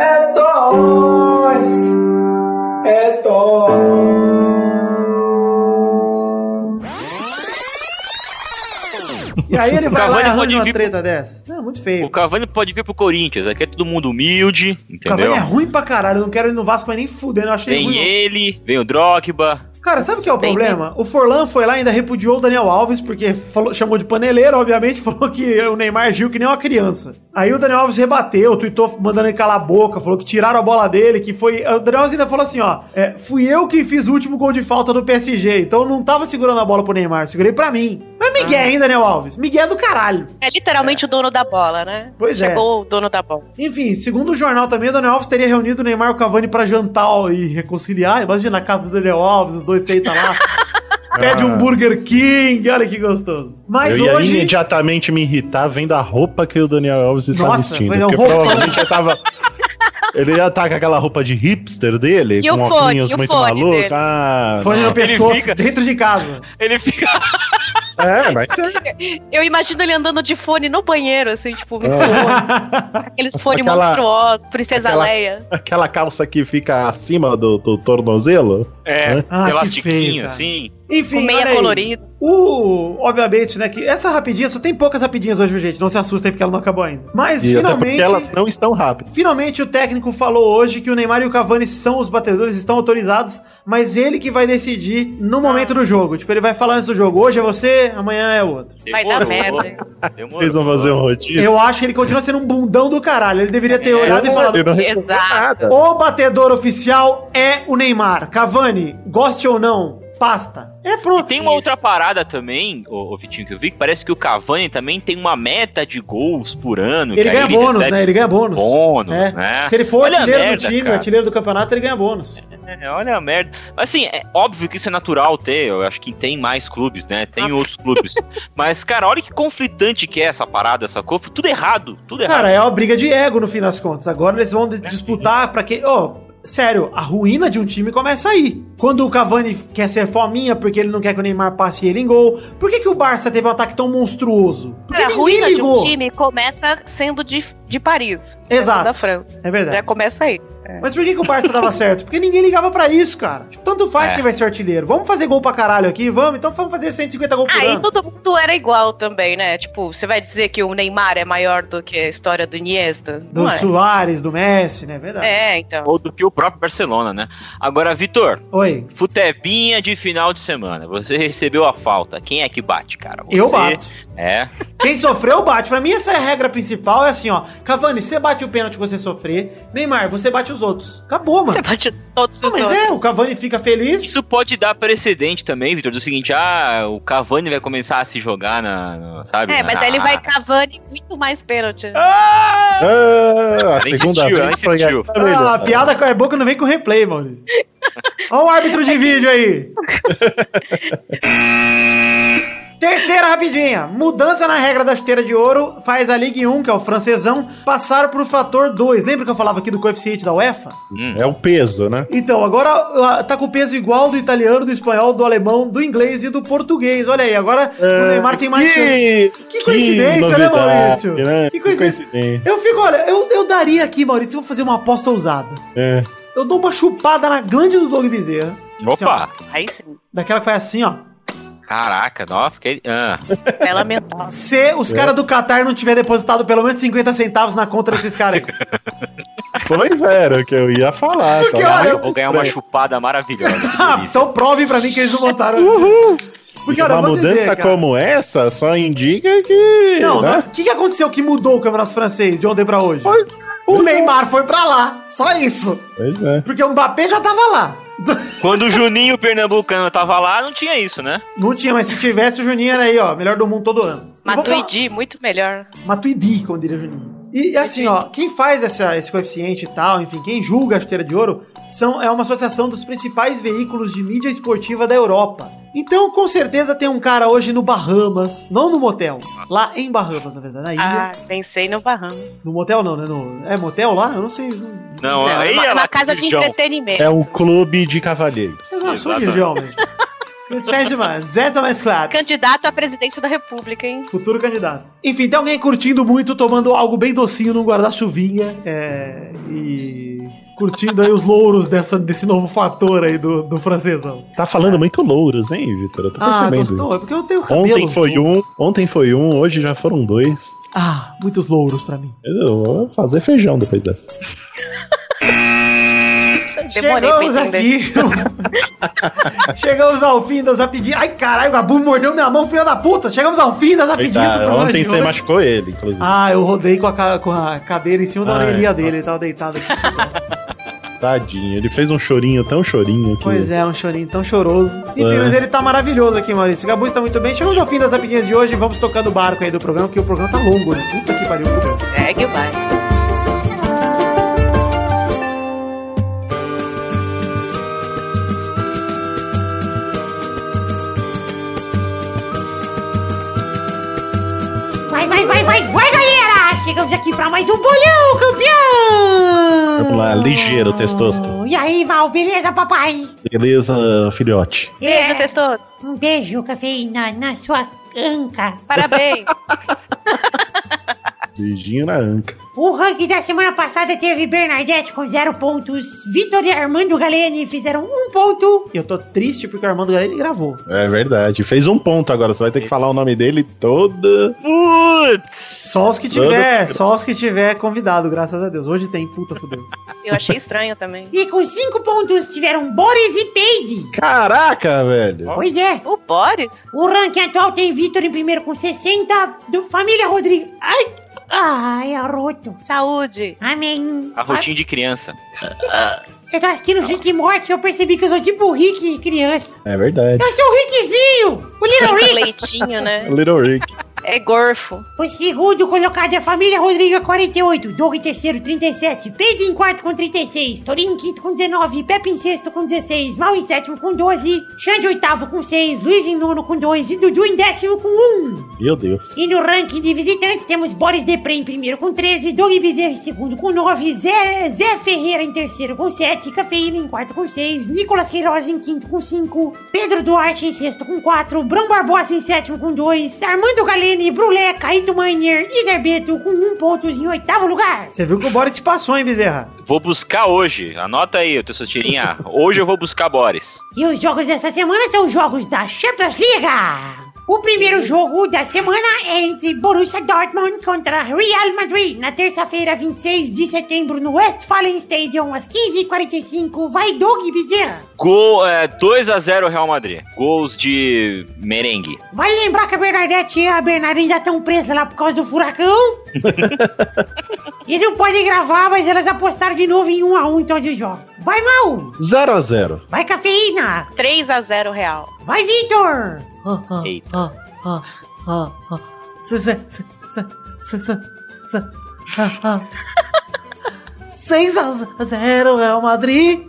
é toys, é toys. E aí ele O vai lá e Cavani arranja pode uma treta dessa. Não, muito feio. O Cavani pode vir pro Corinthians, aqui é todo mundo humilde, O Cavani entendeu? é ruim pra caralho. Eu não quero ir no Vasco, mas nem fudendo. Eu achei Vem ruim. ele, vem o Drogba. Cara, sabe o que é o Bem, problema? O Forlan foi lá e ainda repudiou o Daniel Alves, porque falou- chamou de paneleiro, obviamente, falou que o Neymar agiu que nem uma criança. Aí o Daniel Alves rebateu, tweetou mandando ele calar a boca, falou que tiraram a bola dele, que foi. O Daniel Alves ainda falou assim: ó, é, fui eu que fiz o último gol de falta do PSG, então eu não tava segurando a bola pro Neymar, segurei pra mim. Mas Miguel Ah. hein, Daniel Alves? Miguel é do caralho. É literalmente o dono da bola, né? Pois é. Chegou o dono da bola. Enfim, segundo o jornal também, o Daniel Alves teria reunido o Neymar e o Cavani pra jantar ó, e reconciliar. Imagina na casa do Daniel Alves, os dois sentam lá. Pede um Burger King, olha que gostoso. Mas eu ia hoje. imediatamente me irritar vendo a roupa que o Daniel Alves está Nossa, vestindo. mas é um Porque roupão. provavelmente ele tava. Ele ia estar com aquela roupa de hipster dele, E com o fone, óculos e o muito fone maluco. dele? Ah, Fone no não. pescoço, fica- dentro de casa. Ele fica. É, mas é. Eu imagino ele andando de fone no banheiro, assim, tipo, fone. Aqueles fones Aquela- monstruosos, Princesa aquela- Leia. aquela calça que fica acima do, do tornozelo. É, Ah, que elastiquinho, feio, assim. Enfim, meia colorida. O, obviamente, né, que essa rapidinha, só tem poucas rapidinhas hoje, viu, gente. Não se assustem porque ela não acabou ainda. Mas E finalmente. elas não estão rápidas. Finalmente o técnico falou hoje que o Neymar e o Cavani são os batedores, estão autorizados, mas ele que vai decidir no momento do jogo. Tipo, ele vai falar antes do jogo. Hoje é você, amanhã é outro. Vai dar merda. hein? Demorou. Eles vão fazer um rodízio. Eu acho que ele continua sendo um bundão do caralho. Ele deveria ter olhado e falado: Exato. nada. O batedor oficial é o Neymar. Cavani, goste ou não, pasta. É E pronto. tem uma Isso. outra parada também, ô, ô Vitinho, que eu vi, que parece que o Cavani também tem uma meta de gols por ano. Ele ganha bônus, recebe né? Ele ganha bônus. Bônus, É. né? Se ele for Olha artilheiro merda, do time, cara. artilheiro do campeonato, ele ganha bônus. É, olha a merda. Assim, é óbvio que isso é natural ter, eu acho que tem mais clubes, né? Tem Nossa. outros clubes. Mas, cara, olha que conflitante que é essa parada, essa cor. Tudo errado, tudo errado. Cara, é uma briga de ego no fim das contas. Agora eles vão de- disputar pra quem. Ó, sério, a ruína de um time começa aí. Quando o Cavani quer ser fominha porque ele não quer que o Neymar passe ele em gol. Por que, que o Barça teve um ataque tão monstruoso? Porque a ninguém ruína de um ligou. time começa sendo de, de Paris. Exato. Da França. É Já verdade. começa aí. Mas por que, que o Barça dava certo? Porque ninguém ligava pra isso, cara. Tipo, tanto faz É. quem vai ser artilheiro. Vamos fazer gol pra caralho aqui? Vamos? Então vamos fazer 150 gols por Aí ano. todo mundo era igual também, né? Tipo, você vai dizer que o Neymar é maior do que a história do Iniesta? Do é. Soares, do Messi, né? Verdade. É, então. Ou do que o próprio Barcelona, né? Agora, Vitor, Oi, futebinha de final de semana. Você recebeu a falta. Quem é que bate, cara? Você, eu bato. É. Quem sofreu, bate. Pra mim, essa é a regra principal. É assim, ó. Cavani, você bate o pênalti que você sofrer. Neymar, você bate os outros. Acabou, mano. Você bate todos Não, os mas outros. é, o Cavani fica feliz. Isso pode dar precedente também, Vitor, do seguinte, ah, o Cavani vai começar a se jogar na, na- sabe? É, na- mas aí ele vai Cavani muito mais pênalti. Ah, a Nem segunda insistiu, vez foi insistiu. Ah, a piada é boa que não vem com replay, Maurício. Olha o árbitro de vídeo aí. Terceira rapidinha. Mudança na regra da chuteira de ouro faz a Ligue 1, que é o francesão, passar pro fator 2. Lembra que eu falava aqui do coeficiente da UEFA? Hum. É o peso, né? Então, agora ah, tá com o peso igual do italiano, do espanhol, do alemão, do inglês e do português. Olha aí, agora o Neymar tem mais chance. Que coincidência, né, Maurício? né? Que Que coincidência. coincidência. Eu fico, olha, eu, eu daria aqui, Maurício, eu vou fazer uma aposta ousada. É. Eu dou uma chupada na glande do Doug Bezerra. Assim, ó, Opa! Aí sim. daquela que faz assim, ó. Caraca, não, fiquei. Ah. É lamentável. Se os caras do Qatar não tiver depositado pelo menos 50 centavos na conta desses caras. Pois era o que eu ia falar. Porque, tá? olha, Eu vou ganhar uma chupada maravilhosa. Ah, então prove pra mim que eles não votaram. Porque, eu uma mudança dizer, cara. como essa só indica que. Não, né? não. O que, que aconteceu que mudou o Campeonato Francês de ontem pra hoje? Pois, O Neymar foi pra lá. Só isso. pois é. Porque o Mbappé já tava lá. Quando o Juninho Pernambucano tava lá, não tinha isso, né? Não tinha, mas se tivesse, o Juninho era aí, ó. Melhor do mundo todo ano. Matuidi, muito melhor. Matuidi, como diria o Juninho. E assim, ó, quem faz essa, esse coeficiente e tal, enfim, quem julga a chuteira de ouro, são, é uma associação dos principais veículos de mídia esportiva da Europa. Então, com certeza, tem um cara hoje no Bahamas, não no motel, lá em Bahamas, na verdade, na ilha. Ah, pensei no Bahamas. No motel não, né? No, é motel lá? Eu não sei. Não, Não, Não, aí uma, casa de João. É entretenimento. o clube de cavalheiros. eu não sou de jovem. Gentleman, Gentleman's Club. Candidato à presidência da república, hein? Futuro candidato. Enfim, tem alguém curtindo muito, tomando algo bem docinho num guarda-chuvinha. É, e curtindo aí os louros dessa, desse novo fator aí do, do francesão. Tá falando muito louros, hein, Vitor? Eu tô Ah, percebendo gostou? isso. É porque eu tenho cabelo. Ontem foi um, ontem foi um, hoje já foram dois. Ah, muitos louros pra mim. Eu vou fazer feijão depois dessa. Demorei Chegamos aqui. Chegamos ao fim das rapidinhas. Ai, caralho, o Gabu mordeu minha mão, filha da puta. Chegamos ao fim das rapidinhas do Eita, programa ontem você machucou ele, inclusive. Ah, eu rodei com a, com a cadeira em cima da Ai, orelhinha tá. dele. Ele tava deitado aqui. Tadinho, ele fez um chorinho tão chorinho que. Pois é, um chorinho tão choroso. Enfim, É. mas ele tá maravilhoso aqui, Maurício. O Gabu está muito bem. Chegamos ao fim das rapidinhas de hoje. Vamos tocando o barco aí do programa, porque o programa tá longo, né? Puta que pariu o programa. Segue o baile. Vai, vai, vai, vai, galera! Chegamos aqui pra mais um bolão, campeão! Vamos lá, ligeiro, testosta. E aí, Val, beleza, papai? Beleza, filhote. Beijo, É, testou. Um beijo, cafeína, na sua anca. Parabéns. Beijinho na anca. O ranking da semana passada teve Bernadette com zero pontos, Vitor e Armando Galeni fizeram um ponto. Eu tô triste porque o Armando Galeni gravou. É verdade. Fez um ponto agora, você vai ter que falar o nome dele toda. Putz! Só os que tiver, só os que tiver convidado, graças a Deus. Hoje tem, puta fudeu. Eu achei estranho também. E com cinco pontos tiveram Boris e Peide. Caraca, velho. Pois é, O Boris? o ranking atual tem Vitor em primeiro com 60, do Família Rodrigues. Ai, ai, Saúde. Amém. A rotina de criança. Eu tô assistindo Rick e Morty e eu percebi que eu sou tipo o Rick criança. É verdade. Eu sou o Rickzinho, o Little Rick. leitinho, né? Little Rick. É gorfo. O segundo colocado é a família Rodriga 48, Doug em terceiro 37, Peide em quarto com 36, Torinho em quinto com 19, Pepe em sexto com 16, Mal em sétimo com 12, Xande em oitavo com 6, Luiz em nono com 2 e Dudu em décimo com 1. Meu Deus. E no ranking de visitantes temos Boris Depré em primeiro com 13, Doug Bezerra em segundo com 9, Zé, Zé Ferreira em terceiro com 7, Cafeína em quarto com 6, Nicolas Queiroz em quinto com 5, Pedro Duarte em sexto com 4, Brão Barbosa em sétimo com 2, Armando Galeno Marlene, Brulé, Caíto Miner e Zerbeto com um pontos em oitavo lugar. Você viu que o Boris te passou, hein, Bezerra? Vou buscar hoje. Anota aí, eu sua tirinha. Hoje eu vou buscar Boris. E os jogos dessa semana são jogos da Champions League. O primeiro jogo da semana é entre Borussia Dortmund contra Real Madrid, na terça-feira, 26 de setembro, no Westfalen Stadium, às 15h45. Vai, Doug Bezerra. Gol é, 2x0 Real Madrid. Gols de merengue. Vai lembrar que a Bernadette e a Bernarda ainda estão presas lá por causa do furacão? e não podem gravar, mas elas apostaram de novo em 1 a 1 então de jogo. Vai, Mal. 0 a 0 Vai, Cafeína. 3 a 0 real. Vai, Vitor. Ah, Eita. ah, ah, ah, ah. Se- se- se- se- ah, ah. 6 a 0 Real Madrid.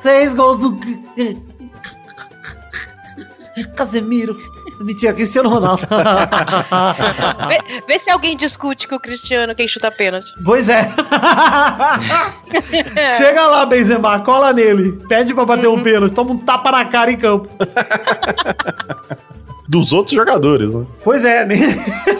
6 gols do Casemiro. Mentira, Cristiano Ronaldo. Vê, vê se alguém discute com o Cristiano quem chuta pênalti. pois é. Chega lá, Benzema, cola nele. Pede pra bater um pênalti, toma um tapa na cara em campo. Dos outros jogadores, né? Pois é, né?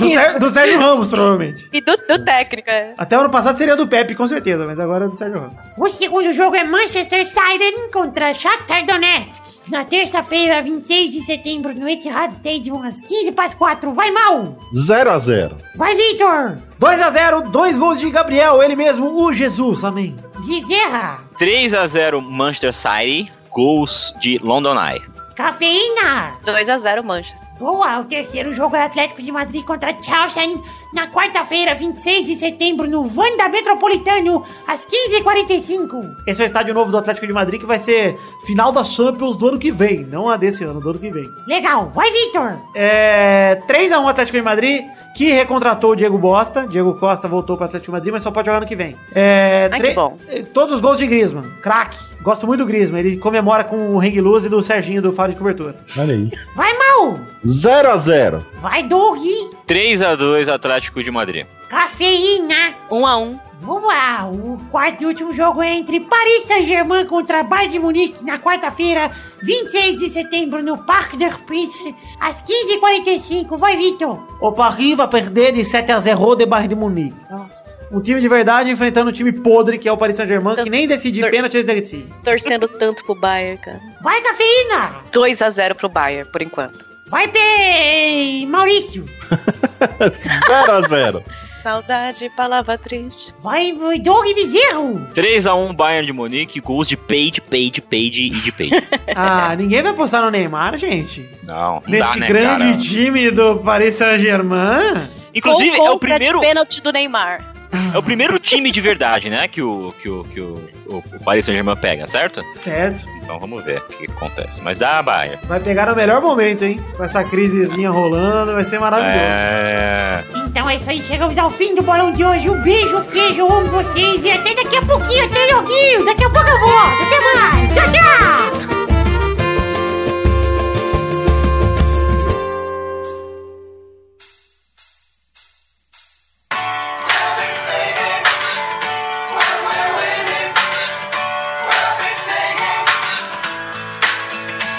Do, Sér- do Sérgio Ramos, provavelmente. E do, do técnico, é. Até o ano passado seria do Pepe, com certeza, mas agora é do Sérgio Ramos. O segundo jogo é Manchester City contra Shakhtar Donetsk. Na terça-feira, 26 de setembro, no Etihad Stadium, às 15 para as 4. Vai, Mal. 0 a 0 Vai, Vitor. 2x0, dois gols de Gabriel, ele mesmo, o Jesus, amém. Bezerra. 3x0 Manchester City. Gols de London Eye. Cafeína. 2 a 0 Manchester. Boa, o terceiro jogo é Atlético de Madrid contra Chelsea na quarta-feira, 26 de setembro, no Vanda Metropolitano, às 15h45. Esse é o estádio novo do Atlético de Madrid que vai ser final da Champions do ano que vem, não a desse ano, do ano que vem. Legal, vai, Victor! É. 3x1 Atlético de Madrid, que recontratou o Diego Bosta. Diego Costa voltou para o Atlético de Madrid, mas só pode jogar ano que vem. É, Ai, que bom. Eh, todos os gols de Griezmann, craque. Gosto muito do Griezmann, ele comemora com o Hang Luz e do Serginho do Faro de Cobertura. Olha aí. Vai, Mal! 0x0. Vai, Doug! 3 a 2 Atlético de Madrid. Cafeína. 1 a 1. Vamos lá, o quarto e último jogo é entre Paris Saint-Germain contra Bayern de Munique na quarta-feira, 26 de setembro, no Parque des Princes, às 15h45. Vai, Vitor! O Paris vai perder de 7 a 0 de Bayern de Munique. Nossa. Um time de verdade enfrentando um time podre que é o Paris Saint-Germain, que nem decidiu pênalti, eles decidem. Torcendo tanto pro Bayern, cara. Vai, Cafeína! 2 a 0 pro Bayern, por enquanto. Vai, P... Maurício! 0 a 0 Saudade, palavra triste. Vai, Doug Bezerro! 3x1 Bayern de Munique. Gols de Page, Page, Page e de Page. Ah, ninguém vai postar no Neymar, gente. Não, não Nesse dá, né, grande cara? time do Paris Saint-Germain. Inclusive, é o primeiro... pênalti do Neymar. É o primeiro time de verdade, né? Que o, que o, que o, o, o Paris Saint-Germain pega, certo? Certo. Então vamos ver o que, acontece. Mas dá a Bayern. Vai pegar no melhor momento, hein? Com essa crisezinha rolando, vai ser maravilhoso. É... Então é isso aí, chegamos ao fim do bolão de hoje. Um beijo, queijo, eu amo vocês e até daqui a pouquinho, até loguinho. Daqui a pouco eu volto. Até mais. Tchau, tchau.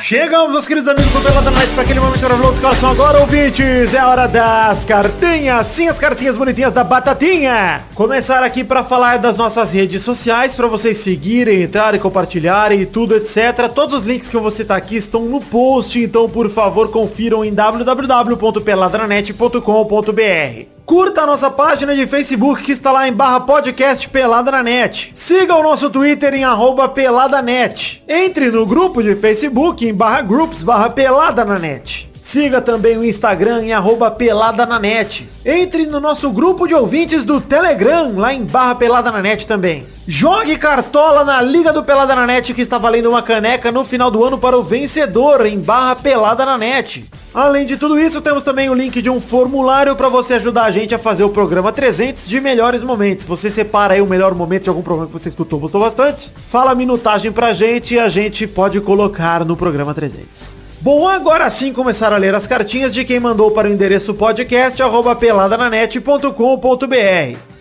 Chegamos, meus queridos amigos do Pelada Night, para aquele momento maravilhoso. Quais são agora, ouvintes? É hora das cartinhas. Sim, as cartinhas bonitinhas da Batatinha. Começar aqui para falar das nossas redes sociais, para vocês seguirem, entrarem, compartilharem e tudo, etc. Todos os links que eu vou citar aqui estão no post, então, por favor, confiram em www.peladranet.com.br. Curta a nossa página de Facebook que está lá em barra podcast Pelada na Net. Siga o nosso Twitter em arroba peladanet. Entre no grupo de Facebook em barra groups barra pelada na net. Siga também o Instagram em arroba pelada na net. Entre no nosso grupo de ouvintes do Telegram, lá em barra pelada na net também. Jogue cartola na Liga do Pelada na Net que está valendo uma caneca no final do ano para o vencedor em barra pelada na net. Além de tudo isso, temos também o link de um formulário para você ajudar a gente a fazer o programa 300 de melhores momentos. Você separa aí o melhor momento de algum programa que você escutou, gostou bastante? Fala a minutagem pra gente e a gente pode colocar no programa 300. Bom, agora sim começar a ler as cartinhas de quem mandou para o endereço podcast arroba.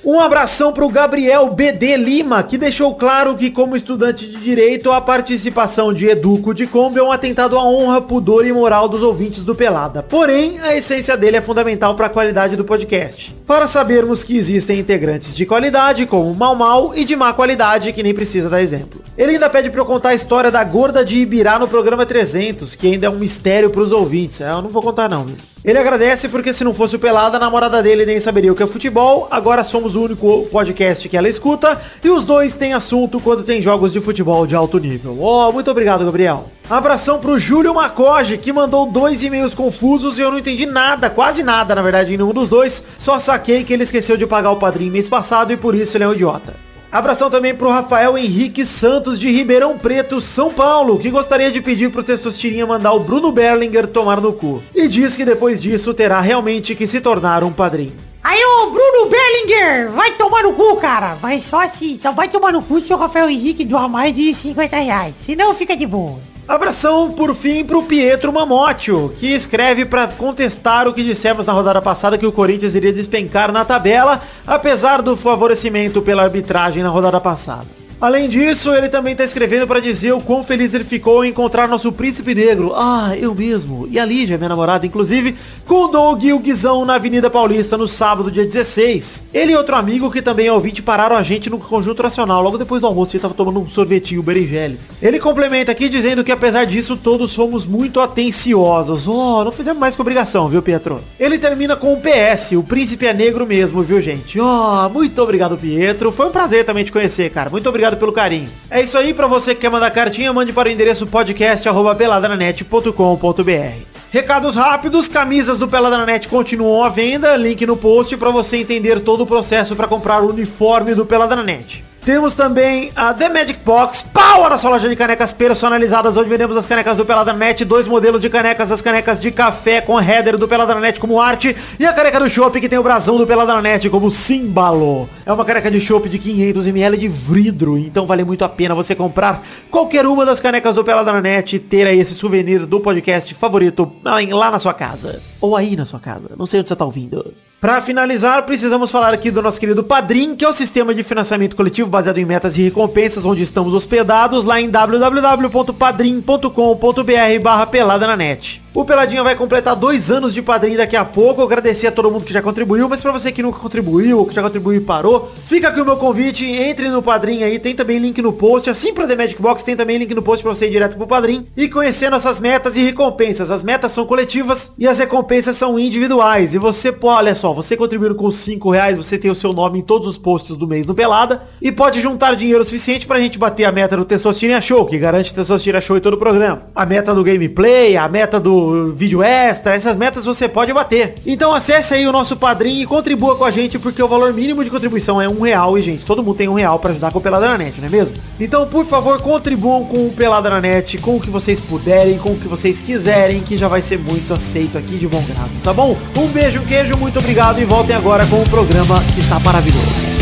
Um abração pro Gabriel BD Lima, que deixou claro que, como estudante de direito, a participação de Educo de Kombi é um atentado à honra, pudor e moral dos ouvintes do Pelada. Porém, a essência dele é fundamental para a qualidade do podcast. Para sabermos que existem integrantes de qualidade, como Mal Mal, e de má qualidade, que nem precisa dar exemplo. Ele ainda pede pra eu contar a história da gorda de Ibirá no programa 300, que ainda é um mistério pros ouvintes. É, Eu não vou contar não, viu? Ele agradece porque se não fosse o Pelada, a namorada dele nem saberia o que é futebol. Agora somos o único podcast que ela escuta. E os dois têm assunto quando tem jogos de futebol de alto nível. Oh, muito obrigado, Gabriel. Abração pro Júlio Macoge, que mandou dois e-mails confusos e eu não entendi nada, quase nada, na verdade, em nenhum dos dois. Só saquei que ele esqueceu de pagar o padrinho mês passado e por isso ele é um idiota. Abração também pro Rafael Henrique Santos de Ribeirão Preto, São Paulo, que gostaria de pedir pro Testostirinha mandar o Bruno Berlinger tomar no cu. E diz que depois disso terá realmente que se tornar um padrinho. Aí, ô Bruno Bellinger, vai tomar no cu, cara. Vai só assim, só vai tomar no cu se o Rafael Henrique doar mais de 50 reais. Senão fica de boa. Abração, por fim, pro Pietro Mamotio, que escreve pra contestar o que dissemos na rodada passada que o Corinthians iria despencar na tabela, apesar do favorecimento pela arbitragem na rodada passada. Além disso, ele também tá escrevendo pra dizer o quão feliz ele ficou em encontrar nosso príncipe negro. Ah, eu mesmo. E a Lígia, minha namorada, inclusive, com o Doug e o Guizão na Avenida Paulista no sábado, dia 16. Ele e outro amigo que também é ouvinte pararam a gente no Conjunto Nacional. Logo depois do almoço, ele tava tomando um sorvetinho berinjeles. Ele complementa aqui dizendo que apesar disso, todos fomos muito atenciosos. Oh, não fizemos mais que obrigação, viu, Pietro? Ele termina com um PS. O príncipe é negro mesmo, viu, gente? Oh, muito obrigado, Pietro. Foi um prazer também te conhecer, cara. Muito obrigado pelo carinho. É isso aí, pra você que quer mandar cartinha, mande para o endereço podcast@peladranet.com.br. Recados rápidos, camisas do Peladranet continuam à venda, link no post para você entender todo o processo para comprar o uniforme do Peladranet. Temos também a The Magic Box, pau a nossa loja de canecas personalizadas, onde vendemos as canecas do Peladranet, dois modelos de canecas, as canecas de café com header do Peladranet como arte e a caneca do Chopp que tem o brasão do Peladranet como símbolo. É uma caneca de Chopp de 500ml de vidro, então vale muito a pena você comprar qualquer uma das canecas do Peladranet e ter aí esse souvenir do podcast favorito lá na sua casa. Ou aí na sua casa, não sei onde você tá ouvindo. Pra finalizar, precisamos falar aqui do nosso querido Padrim, que é o sistema de financiamento coletivo baseado em metas e recompensas, onde estamos hospedados lá em www.padrim.com.br barra pelada na net. O Peladinha vai completar dois anos de padrinho daqui a pouco. Eu agradecer a todo mundo que já contribuiu, mas pra você que nunca contribuiu ou que já contribuiu e parou, fica aqui o meu convite, entre no padrinho aí, tem também link no post, assim pra The Magic Box, tem também link no post pra você ir direto pro padrinho e conhecer nossas metas e recompensas. As metas são coletivas e as recompensas são individuais. E você, pô, olha só, você contribuindo com 5 reais, você tem o seu nome em todos os posts do mês no Pelada e pode juntar dinheiro suficiente pra gente bater a meta do Testosterona Show, que garante Testosterona Show em todo o programa. A meta do gameplay, a meta do vídeo extra, essas metas você pode bater. Então acesse aí o nosso padrinho e contribua com a gente, porque o valor mínimo de contribuição é um real. E, gente, todo mundo tem um real pra ajudar com o Pelada na Net, não é mesmo? Então, por favor, contribuam com o Pelada na Net, com o que vocês puderem, com o que vocês quiserem, que já vai ser muito aceito aqui de bom grado, tá bom? Um beijo, um queijo, muito obrigado e voltem agora com o programa que está maravilhoso.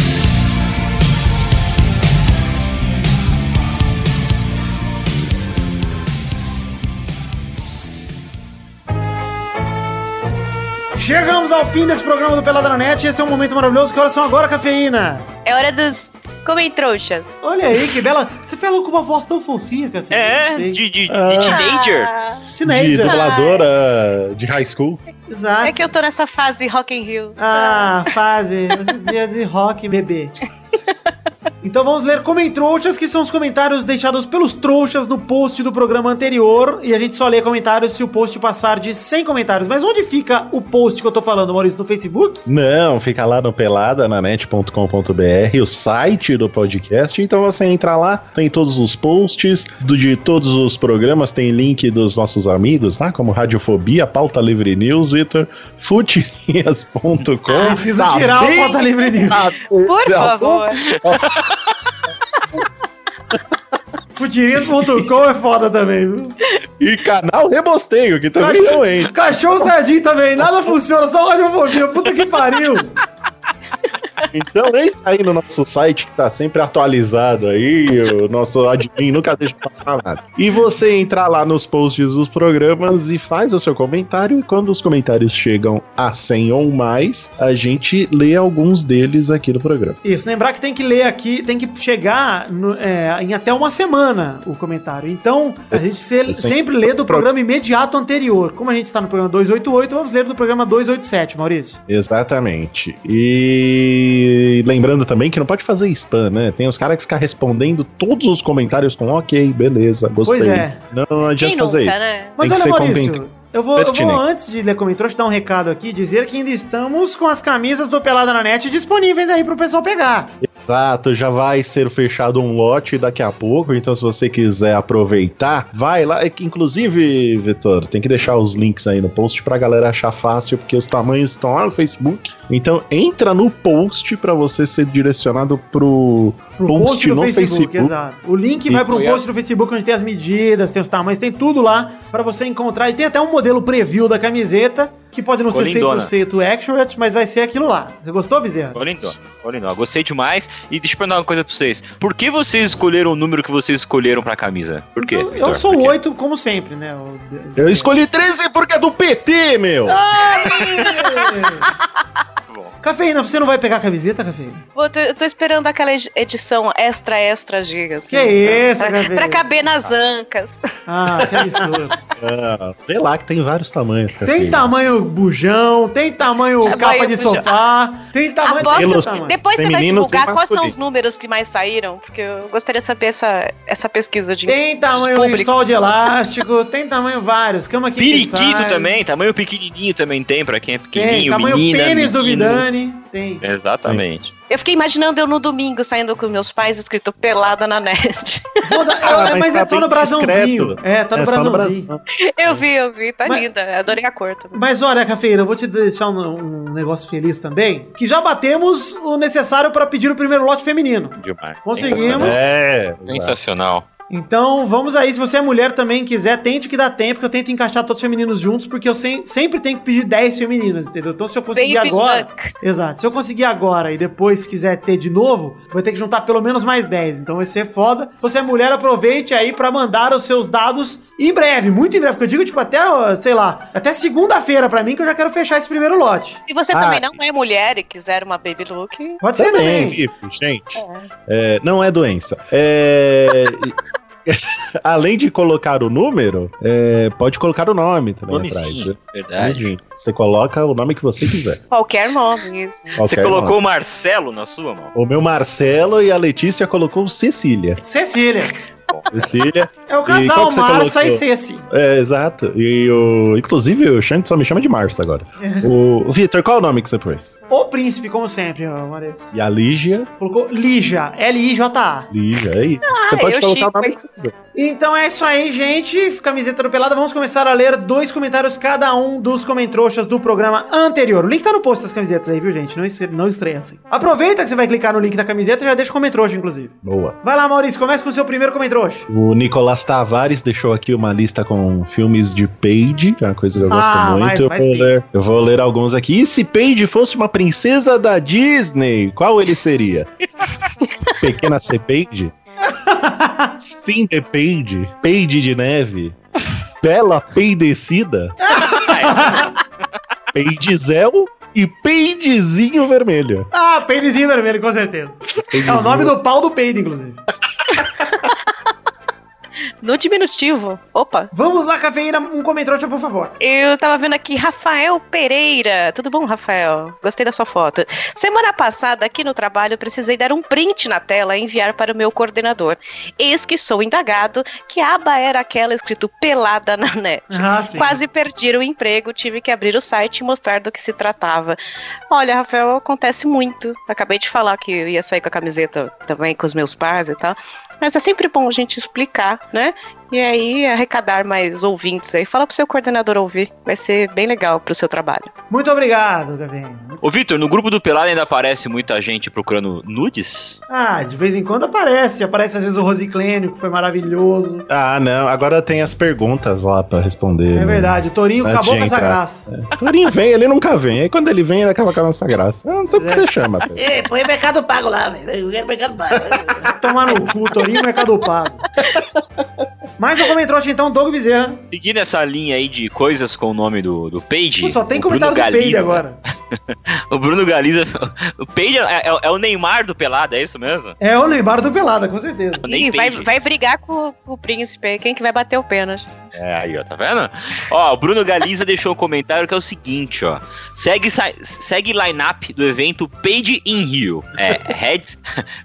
Chegamos ao fim desse programa do Pelada na Net. Esse é um momento maravilhoso. Que horas são agora, cafeína? É hora dos comentrouxas. Olha aí, que bela. Você falou com uma voz tão fofinha, cafeína. É, de, de, de Ah. teenager. Ah, De Teenager. dubladora de high school. Exato. é que eu tô nessa fase Rock in Rio. Ah, fase. Dia de rock, bebê. Então vamos ler comentrouxas, que são os comentários deixados pelos trouxas no post do programa anterior. E a gente só lê comentários se o post passar de 100 comentários. Mas onde fica o post que eu tô falando, Maurício? No Facebook? Não, fica lá no peladananet.com.br, o site do podcast. Então você entra lá, tem todos os posts do, de todos os programas, tem link dos nossos amigos lá, como Radiofobia, Pauta Livre News, Vitor, futirinhas.com. Preciso Tá tirar bem? o Pauta Livre News. Tá Por favor. Futirinhas.com é foda também, viu? E canal Rebosteio, que também não entra. Cachorro Sardinho também, nada funciona, só radiofobia. Puta que pariu. Então entra aí no nosso site que tá sempre atualizado aí, o nosso admin nunca deixa passar nada. E você entrar lá nos posts dos programas e faz o seu comentário, e quando os comentários chegam a 100 ou mais, a gente lê alguns deles aqui no programa. Isso, lembrar que tem que ler aqui, tem que chegar no- é, em até uma semana o comentário. Então, a gente se- sempre- sempre lê do programa imediato anterior. Como a gente está no programa 288, vamos ler do programa 287, Maurício. Exatamente. E lembrando também que não pode fazer spam, né? Tem os caras que ficam respondendo todos os comentários com ok, beleza, gostei. Pois é. Não, não adianta Quem fazer nunca, isso. né? Mas Tem olha, Maurício, eu vou, eu vou, antes de ler comentários, dar um recado aqui, dizer que ainda estamos com as camisas do Pelada na Net disponíveis aí pro pessoal pegar. Exato, já vai ser fechado um lote daqui a pouco, então se você quiser aproveitar, vai lá. É Inclusive, Vitor, tem que deixar os links aí no post pra galera achar fácil, porque os tamanhos estão lá no Facebook. Então entra no post pra você ser direcionado pro, Pro post, post no no Facebook, Facebook. exato. O link vai pro Isso. post do Facebook onde tem as medidas, tem os tamanhos, tem tudo lá pra você encontrar. E tem até um modelo preview da camiseta, que pode não ser Ficou lindona. 100% accurate, mas vai ser aquilo lá. Você gostou, Bezerra? Ficou lindo, ficou lindo. Gostei demais. E deixa eu perguntar uma coisa pra vocês. Por que vocês escolheram o número que vocês escolheram pra camisa? Por quê? Eu, sou Por o quê? 8, como sempre, né? Eu escolhi 13 porque é do PT, meu! Bom. Cafeína, você não vai pegar a camiseta, Cafeína? Pô, tô- eu tô esperando aquela ed- edição extra, extra giga. Assim, Que isso, pra, Gabriel? pra caber nas ancas. Ah, que absurdo. Ah, vê lá que tem vários tamanhos, cara. tem tamanho bujão, tem tamanho É, capa de bujão. sofá, tem tamanho... Aposto- tem tamanho. Depois você vai divulgar quais são os números que mais saíram, porque eu gostaria de saber essa, essa pesquisa de Tem tamanho público. lençol de elástico, tem tamanho vários, cama aqui Periquito também, tamanho pequenininho também tem, pra quem é Tem, pequenininho, tamanho menina, pênis do menino. Vidani, tem. Exatamente. Eu fiquei imaginando eu no domingo saindo com meus pais escrito pelada na net. Vou dar- Ah, é, mas, tá é só no brasãozinho. É, tá no É só no brasãozinho. brasão. Eu vi, eu vi, tá Mas- linda. Adorei a cor também. Mas olha, Cafeína, eu vou te deixar um, um negócio feliz também, que já batemos o necessário pra pedir o primeiro lote feminino. Demais. Conseguimos. É, exato. Sensacional. Então, vamos aí. Se você é mulher também quiser, tente que dá tempo, que eu tento encaixar todos os femininos juntos, porque eu sem- sempre tenho que pedir 10 femininas, entendeu? Então, se eu conseguir Baby agora. luck. Exato. Se eu conseguir agora e depois quiser ter de novo, vai ter que juntar pelo menos mais 10. Então vai ser foda. Se você é mulher, aproveite aí pra mandar os seus dados em breve, muito em breve. Porque eu digo, tipo, até, sei lá, até segunda-feira pra mim, que eu já quero fechar esse primeiro lote. Se você Ah. também não é mulher e quiser uma baby look, Pode ser Também, gente. É, não é doença. É, Além de colocar o número, é, pode colocar o nome também atrás. Nomezinho, viu? verdade. Nomezinho. Você coloca o nome que você quiser. qualquer nome. Isso. Você Qualquer colocou nome. o Marcelo na sua mão? O meu Marcelo e a Letícia colocou Cecília. Cecília. Cecília. É o casal Marça e? Ceci. É, exato. E o. Inclusive, o Xande só me chama de Marcia agora. o Vitor, qual é o nome que você pôs? O príncipe, como sempre, Maurício. E a Lígia. Colocou Lígia. L-I-J-A. Lígia, aí. você pode colocar chico, o nome que você quiser. Então é isso aí, gente. Camiseta do Pelada. Vamos começar a ler dois comentários cada um dos comentroxas do programa anterior. O link tá no post das camisetas aí, viu, gente? Não, não estressem. Aproveita que você vai clicar no link da camiseta e já deixa o comentroxa, inclusive. Boa. Vai lá, Maurício. Começa com o seu primeiro comentroxa. O Nicolás Tavares deixou aqui uma lista com filmes de Paige, que é uma coisa que eu gosto Ah, muito. mais- eu, mais vou ler, eu vou ler alguns aqui. E se Paige fosse uma princesa da Disney, qual ele seria? Pequena C. Paige? Cinder Paige? Paige de neve? Bela Peidecida? Peidizel e Peidezinho Vermelho. Ah, peidezinho vermelho, com certeza. É o nome do pau do peido, inclusive. No diminutivo. Opa. Vamos lá, cafeína. Um comentroxa, por favor. Eu tava vendo aqui Rafael Pereira. Tudo bom, Rafael? Gostei da sua foto. Semana passada, aqui no trabalho, precisei dar um print na tela e enviar para o meu coordenador. Eis que sou indagado que a aba era aquela escrito pelada na net. Ah, sim. Quase perdi o emprego, tive que abrir o site e mostrar do que se tratava. Olha, Rafael, acontece muito. Acabei de falar que eu ia sair com a camiseta também com os meus pais e tal. Mas é sempre bom a gente explicar, né? はい。E aí arrecadar mais ouvintes aí. Fala pro seu coordenador ouvir. Vai ser bem legal pro seu trabalho. Muito obrigado, Gavin. Ô, Vitor, no grupo do Pelado ainda aparece muita gente procurando nudes? Ah, de vez em quando aparece. Aparece às vezes o Rosiclênio, que foi maravilhoso. Ah, não. Agora tem as perguntas lá pra responder. É né? verdade, o Torinho Antes acabou com essa graça. O Torinho vem, ele nunca vem. Aí quando ele vem, ele acaba com essa graça. Eu não sei o que você chama. até. Ei, põe Mercado Pago lá, velho. Eu quero Mercado Pago. Tomar no cu, Torinho Mercado Pago. Mais um comentário então, Doug Bezerra. Seguindo essa linha aí de coisas com o nome do, do Page. Pô, só tem o comentário Bruno do Galiza- agora. O Bruno Galiza. O Page é, é- é o Neymar do Pelado, é isso mesmo? É o Neymar do Pelada, com certeza. Ih, vai, Page. vai brigar com, com o príncipe aí. Quem que vai bater o pênalti? É, aí, ó, tá vendo? Ó, o Bruno Galiza deixou um comentário que é o seguinte, ó. Segue, segue line-up do evento Page in Rio. É Red,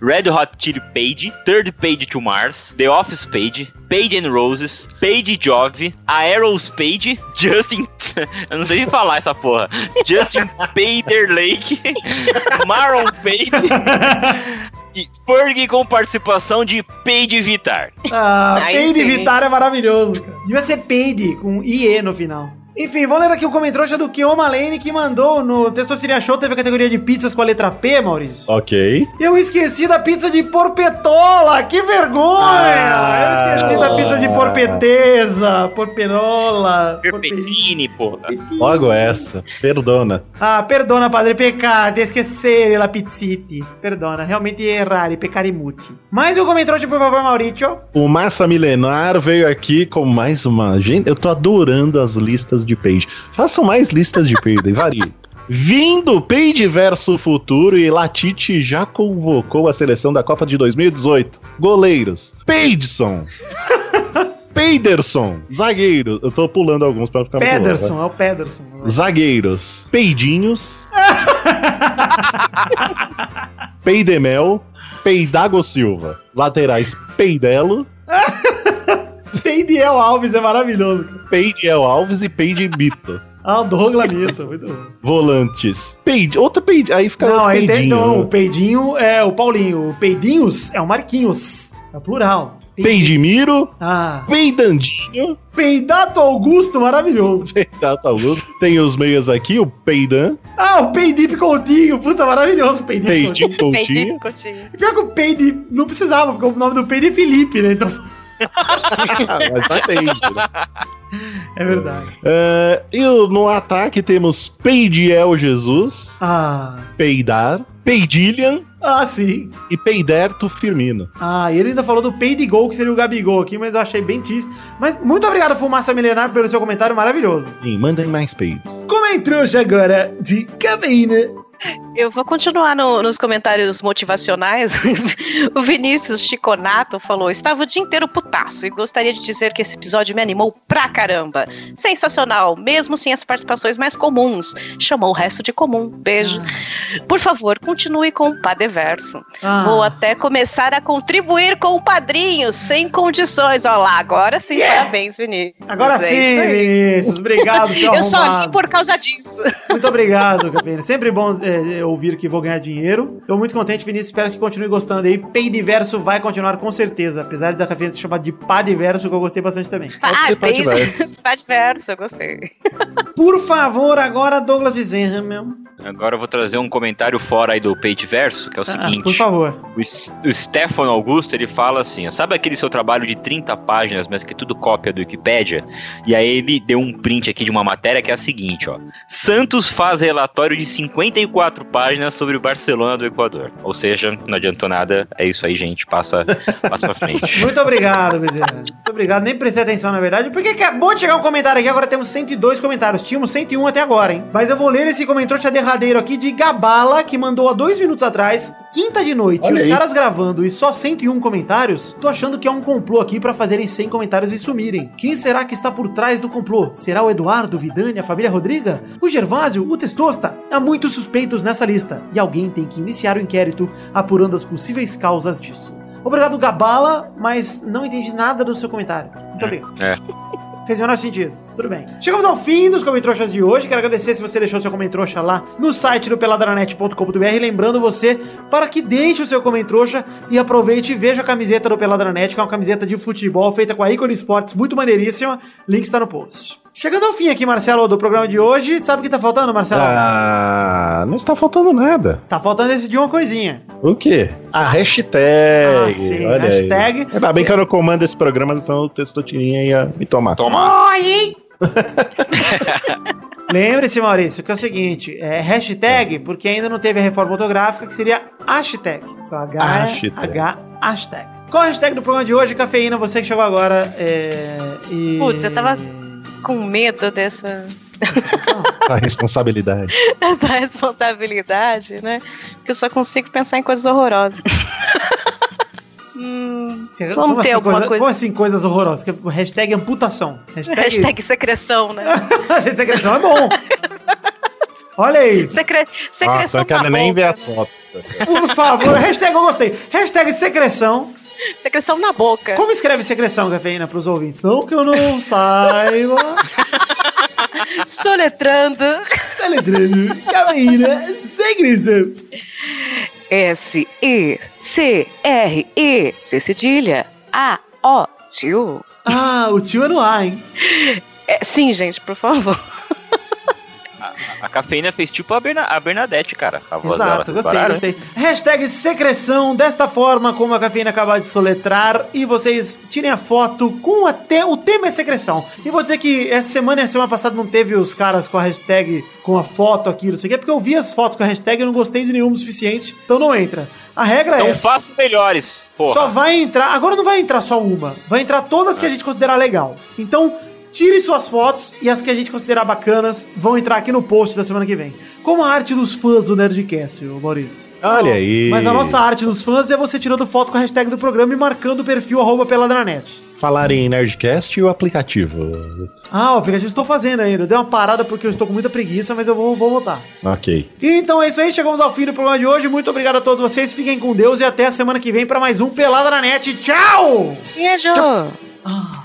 Red Hot Chili Page, Third Page to Mars, The Office Page, Page and Roses, Page Jove, Aeros Page, Justin. Eu não sei falar essa porra. Justin Pader Lake, Maron Page. E Ferg com participação de Page Vitar. Ah, Peide sim. Vitar é maravilhoso, cara. Devia ser Peide, com IE no final. Enfim, vamos ler aqui o comentário do Kioma Lane que mandou no Testosteria Show, teve a categoria de pizzas com a letra P, Maurício. Ok. Eu esqueci da pizza de porpetola, que vergonha! Ah. Eu esqueci da pizza de porpeteza, porperola. porpe- Perpetini, porra. Logo essa. Perdona. Ah, perdona, padre, peccate, esquecere la pizziti. Perdona, realmente errare, peccare muti. Mais um comentário, por favor, Maurício. O Massa Milenar veio aqui com mais uma. Gente, eu tô adorando as listas de page. Façam mais listas de page, e varie. Vindo Page verso futuro e Latite já convocou a seleção da Copa de 2018. Goleiros: Peidson. Peiderson, zagueiro. Eu tô pulando alguns pra ficar Pederson, é o Pederson. Zagueiros: Peidinhos. Peidemel. Peidago Silva. Laterais: Peidelo. Peidiel Alves é maravilhoso. cara. Peidiel Alves e Peide Bito. Ah, o Douglas Mito, muito bom. Volantes. Peide, outro Peide. Aí fica Não, aí tem, então, o Peidinho é o Paulinho. O Peidinhos é o Marquinhos. É o plural. Peidimiro. Ah, Peidandinho. Peidato Augusto, maravilhoso. Peidato Augusto. Tem os meias aqui, o Peidan. Ah, o Peidip Coutinho, puta, maravilhoso Peidip Coutinho. Peidinho Coutinho. Coutinho. Pior que o Peide não precisava, porque o nome do Peide é Felipe, né? Então, Mas não Peide, né? é verdade. É, e no ataque temos Peidiel Jesus. Ah, Peidar. Peidilian. ah, sim. E Peiderto Firmino. Ah, e ele ainda falou do Peidigol, que seria o Gabigol aqui, mas eu achei bem triste. Mas muito obrigado, Fumaça Milenar, pelo seu comentário maravilhoso. Sim, mandem mais peides. Comentou agora de cafeína. Eu vou continuar no- nos comentários motivacionais. o Vinícius Chiconato falou: Estava o dia inteiro putaço e gostaria de dizer que esse episódio me animou pra caramba. Sensacional, mesmo sem as participações mais comuns. Chamou o resto de comum. Beijo. Por favor, continue com o Padeverso. Ah. Vou até começar a contribuir com o padrinho, sem condições. Olha lá, agora sim, parabéns, Vinícius. Agora É sim. Vinícius. Obrigado, seu Eu só arrombado. li por causa disso. Muito obrigado, Capena. Sempre bom é, ouvir que vou ganhar dinheiro. Tô muito contente, Vinícius. Espero que continue gostando aí. Peidiverso vai continuar com certeza. Apesar da Cafeína ser chamada de Padiverso, que eu gostei bastante também. Ah. Padeverso. Padeverso, eu gostei. Por favor, agora Douglas Bezerra, meu. Agora eu vou trazer um comentário fora aí do Page Verso, que é o Ah, seguinte. por favor. O, o Stefano Augusto, ele fala assim, sabe aquele seu trabalho de 30 páginas, mas que é tudo cópia do Wikipédia? E aí ele deu um print aqui de uma matéria que é a seguinte, ó. Santos faz relatório de 54 páginas sobre o Barcelona do Equador. Ou seja, não adiantou nada, é isso aí, gente, passa, passa pra frente. Muito obrigado, Bezerra. Muito obrigado. Nem prestei atenção, na verdade. Porque acabou de chegar um comentário aqui. Agora temos 102 comentários. Tínhamos 101 até agora, hein? Mas eu vou ler esse comentário derradeiro aqui de Gabala, que mandou há dois minutos atrás, quinta de noite. Olha os aí. caras gravando e só 101 comentários. Tô achando que é um complô aqui pra fazerem 100 comentários e sumirem. Quem será que está por trás do complô? Será o Eduardo, o Vidani, a família Rodriga? O Gervásio? O Testosta? Há muitos nessa lista. E alguém tem que iniciar o inquérito apurando as possíveis causas disso. Obrigado, Gabala, mas não entendi nada do seu comentário. Muito obrigado. É. Fez o menor sentido. Tudo bem. Chegamos ao fim dos Comentroxas de hoje. Quero agradecer se você deixou seu Comentrouxa lá no site do peladranet.com.br. Lembrando você para que deixe o seu Comentrouxa e aproveite e veja a camiseta do Peladranet, que é uma camiseta de futebol feita com a Icon Sports, muito maneiríssima. Link está no post. Chegando ao fim aqui, Marcelo, do programa de hoje. Sabe o que tá faltando, Marcelo? Ah, não está faltando nada. Tá faltando decidir uma coisinha. O quê? A hashtag. Ah, sim, Olha aí. hashtag. Ainda bem que eu não comando esse programa, senão o Testotirinha ia me tomar. Toma. Oi, hein? Lembre-se, Maurício, que é o seguinte: é hashtag, porque ainda não teve a reforma ortográfica, que seria hashtag. Então, H, Hashtag. H, hashtag. Qual a hashtag do programa de hoje? Cafeína, você que chegou agora. É, e... Putz, eu tava com medo dessa, A responsabilidade. dessa responsabilidade, né? Porque eu só consigo pensar em coisas horrorosas. hum, Vamos como ter assim, alguma coisa- Como assim, coisas horrorosas? Que- Hashtag amputação. Hashtag, hashtag secreção, né? secreção é bom. Olha aí. Secre... Nossa, Secreção eu quero na nem ver as fotos. Por favor, hashtag eu gostei. Hashtag secreção. Secreção na boca. Como escreve secreção, cafeína, pros ouvintes? Não que eu não saiba. Soletrando. Teletrando. Cafeína, secreção. S-E-C-R-E. C cedilha. A-O. Tio. Ah, o tio é no ar, hein? É, sim, gente, por favor. A cafeína fez tipo a, Berna- a Bernadette, cara. A voz Exato, dela. gostei, Repararam? gostei. Hashtag secreção, desta forma como a cafeína acabou de soletrar. E vocês tirem a foto com até. O tema é secreção. E vou dizer que essa semana e a semana passada não teve os caras com a hashtag com a foto aqui, não sei o quê, porque eu vi as fotos com a hashtag e não gostei de nenhuma o suficiente. Então não entra. A regra é. Então faço melhores, porra. Só vai entrar. Agora não vai entrar só uma. Vai entrar todas que a gente considerar legal. Então, tire suas fotos e as que a gente considerar bacanas vão entrar aqui no post da semana que vem. Como a arte dos fãs do Nerdcast, Maurício. Olha aí. Mas a nossa arte dos fãs é você tirando foto com a hashtag do programa e marcando o perfil arroba peladranet. Falar em Nerdcast e o aplicativo. Ah, o aplicativo estou fazendo ainda. Deu uma parada porque eu estou com muita preguiça, mas eu vou, vou voltar. Ok. E então é isso aí, chegamos ao fim do programa de hoje. Muito obrigado a todos vocês, fiquem com Deus e até a semana que vem para mais um Pelada na Net. Tchau! Beijo!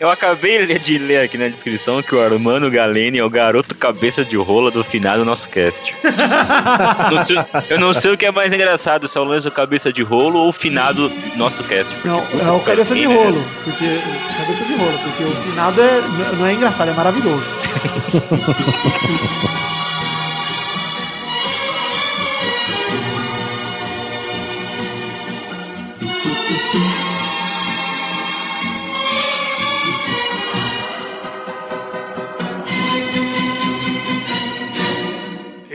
Eu acabei de ler aqui na descrição que o Armando Galeni é o garoto cabeça de rola do final do nosso cast. Não sei- eu não sei o que é mais engraçado, se é o do cabeça de rolo ou o finado do nosso cast. Não, é o cabeça de Sim, né? rolo. Porque. Cabeça de rolo, porque o finado é, não é engraçado, é maravilhoso.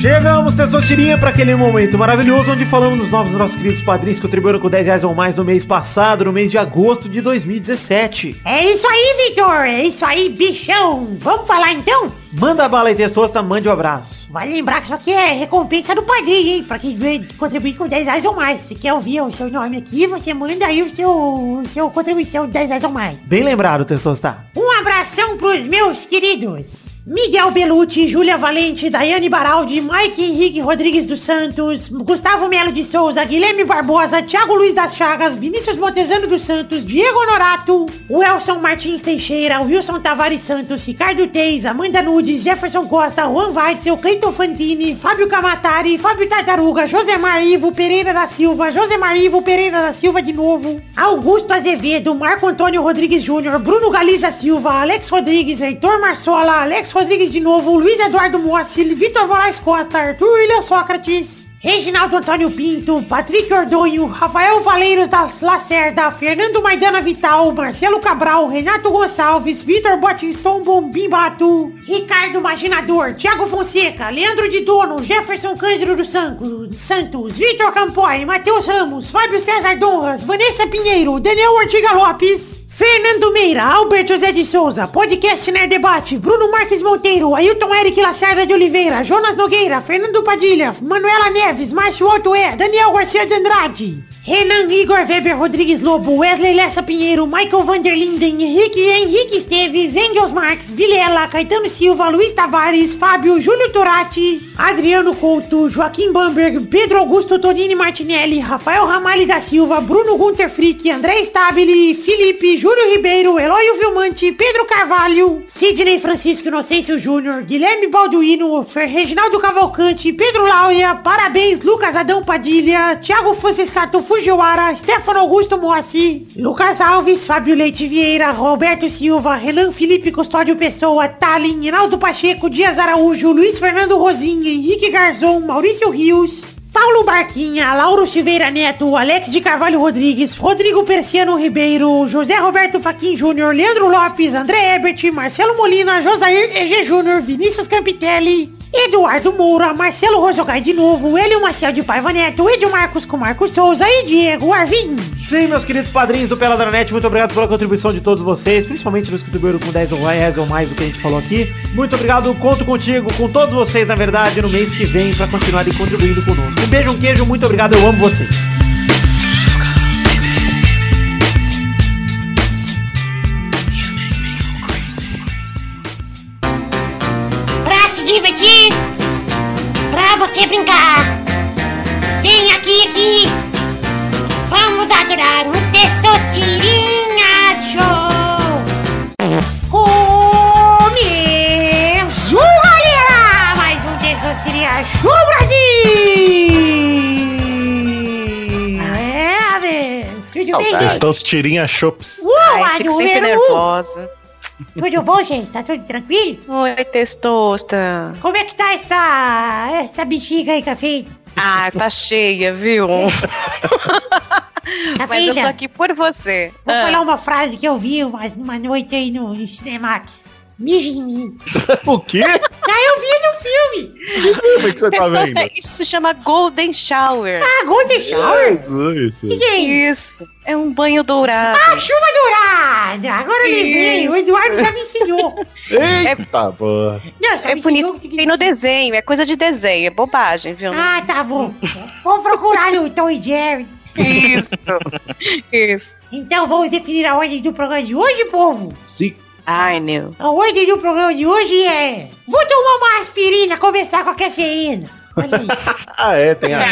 Chegamos, Testosterinha, para aquele momento maravilhoso onde falamos dos novos nossos queridos padrinhos que contribuíram com 10 reais ou mais no mês passado, no mês de agosto de 2017. É isso aí, Vitor. É isso aí, bichão. Vamos falar então? Manda bala aí, Testosta, mande um abraço. Vai lembrar que isso aqui é recompensa do padrinho, hein? Pra quem contribuir com 10 reais ou mais. Se quer ouvir o seu nome aqui, você manda aí o seu, o seu contribuição de 10 reais ou mais. Bem lembrado, Testosta. Um abração pros meus queridos. Miguel Belucci, Júlia Valente, Daiane Baraldi, Mike Henrique Rodrigues dos Santos, Gustavo Melo de Souza, Guilherme Barbosa, Thiago Luiz das Chagas, Vinícius Montezano dos Santos, Diego Honorato, Welson Martins Teixeira, Wilson Tavares Santos, Ricardo Teis, Amanda Nudes, Jefferson Costa, Juan Weitzel, Cleiton Fantini, Fábio Camatari, Fábio Tartaruga, Josemar Ivo Pereira da Silva, Josemar Ivo Pereira da Silva de novo, Augusto Azevedo, Marco Antônio Rodrigues Júnior, Bruno Galiza Silva, Alex Rodrigues, Heitor Marsola, Alex Rodrigues de novo, Luiz Eduardo Moacir, Vitor Moraes Costa, Arthur William Sócrates, Reginaldo Antônio Pinto, Patrick Ordonho, Rafael Valeiros da Lacerda, Fernando Maidana Vital, Marcelo Cabral, Renato Gonçalves, Vitor Batiston Bombimbato, Ricardo Maginador, Thiago Fonseca, Leandro de Dono, Jefferson Cândido dos Santos, Santos, Vitor Campoy, Matheus Ramos, Fábio César Donras, Vanessa Pinheiro, Daniel Ortiga Lopes, Fernando Meira, Alberto José de Souza, Podcast Nerd Debate, Bruno Marques Monteiro, Ailton Eric Lacerda de Oliveira, Jonas Nogueira, Fernando Padilha, Manuela Neves, Márcio Alto é, Daniel Garcia de Andrade, Renan Igor Weber Rodrigues Lobo, Wesley Lessa Pinheiro, Michael Vanderlinden, Henrique Henrique Esteves, Engels Marques, Vilela, Caetano Silva, Luiz Tavares, Fábio, Júlio Turati, Adriano Couto, Joaquim Bamberg, Pedro Augusto Tonini Martinelli, Rafael Ramalho da Silva, Bruno Gunter Frick, André Stabile, Felipe, Júlio Ribeiro, Eloy Vilmante, Pedro Carvalho, Sidney Francisco Inocêncio Júnior, Guilherme Balduino, Reginaldo Cavalcante, Pedro Laura, parabéns Lucas Adão Padilha, Thiago Franciscato Fujiwara, Stefano Augusto Moacir, Lucas Alves, Fábio Leite Vieira, Roberto Silva, Renan Felipe Custódio Pessoa, Talin, Hinaldo Pacheco, Dias Araújo, Luiz Fernando Rosinha, Henrique Garzon, Maurício Rios, Paulo Barquinha, Lauro Silveira Neto, Alex de Carvalho Rodrigues, Rodrigo Persiano Ribeiro, José Roberto Faquin Júnior, Leandro Lopes, André Ebert, Marcelo Molina, Josair EG Júnior, Vinícius Campitelli, Eduardo Moura, Marcelo Rosogai de novo, Hélio Maciel de Paiva Neto, Edio Marcos com Marcos Souza e Diego Arvim. Sim, meus queridos padrinhos do Peladranet, muito obrigado pela contribuição de todos vocês, principalmente nos que contribuíram com 10 ou reais ou mais do que a gente falou aqui. Muito obrigado, conto contigo, com todos vocês, na verdade, no mês que vem, pra continuarem contribuindo conosco. Um beijo, um queijo, muito obrigado, eu amo vocês. Você brincar. Vem aqui, aqui. Vamos adorar o Testosterinha Show. Começou, galera! Mais um Testosterinha Show Brasil! É, velho. Tudo bem, gente? Estou tirinha chops. Uou, Ai, fico sempre número um. Tudo bom, gente? Tá tudo tranquilo? Oi, testosta. Como é que tá essa, essa bexiga aí, cafeína? Ah, tá cheia, viu? Mas eu tô aqui por você. Vou Ah, falar uma frase que eu vi uma, uma noite aí no, no Cinemax. Mija em mim. o quê? Ah, eu vi no filme. Como é que você tá vendo? isso se chama Golden Shower. Ah, Golden Shower. Jesus. O que, que é isso? Isso, é um banho dourado. Ah, chuva dourada. Agora eu lembrei. O Eduardo já me ensinou. Eita, porra. Não, só É bonito, que tem no desenho, é coisa de desenho, é bobagem, viu? Ah, tá bom. Vamos procurar no Tom e Jerry. Isso, isso. Então vamos definir a ordem do programa de hoje, povo. Sim. Ai, meu. A ordem do programa de hoje é... Vou tomar uma aspirina, começar com a cafeína. Olha aí. Ah, é, tem a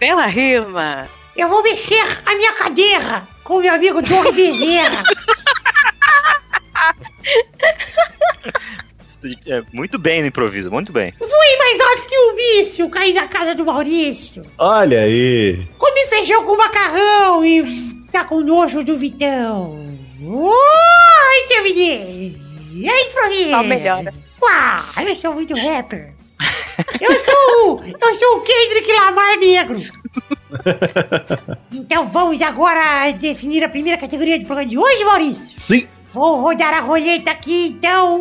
Bela rima. Eu vou mexer a minha cadeira com meu amigo Doug Bezerra. É, muito bem no improviso, muito bem. Voei mais alto que um míssil, caí na casa do Maurício. Olha aí. Comi feijão com macarrão e tá com nojo do Vitão. Ai, terminei! E aí, Florinha? Só melhora. Uau, eu sou muito rapper. Eu sou, eu sou o Kendrick Lamar Negro. Então vamos agora definir a primeira categoria de programa de hoje, Maurício? Sim. Vou rodar a roleta aqui, então.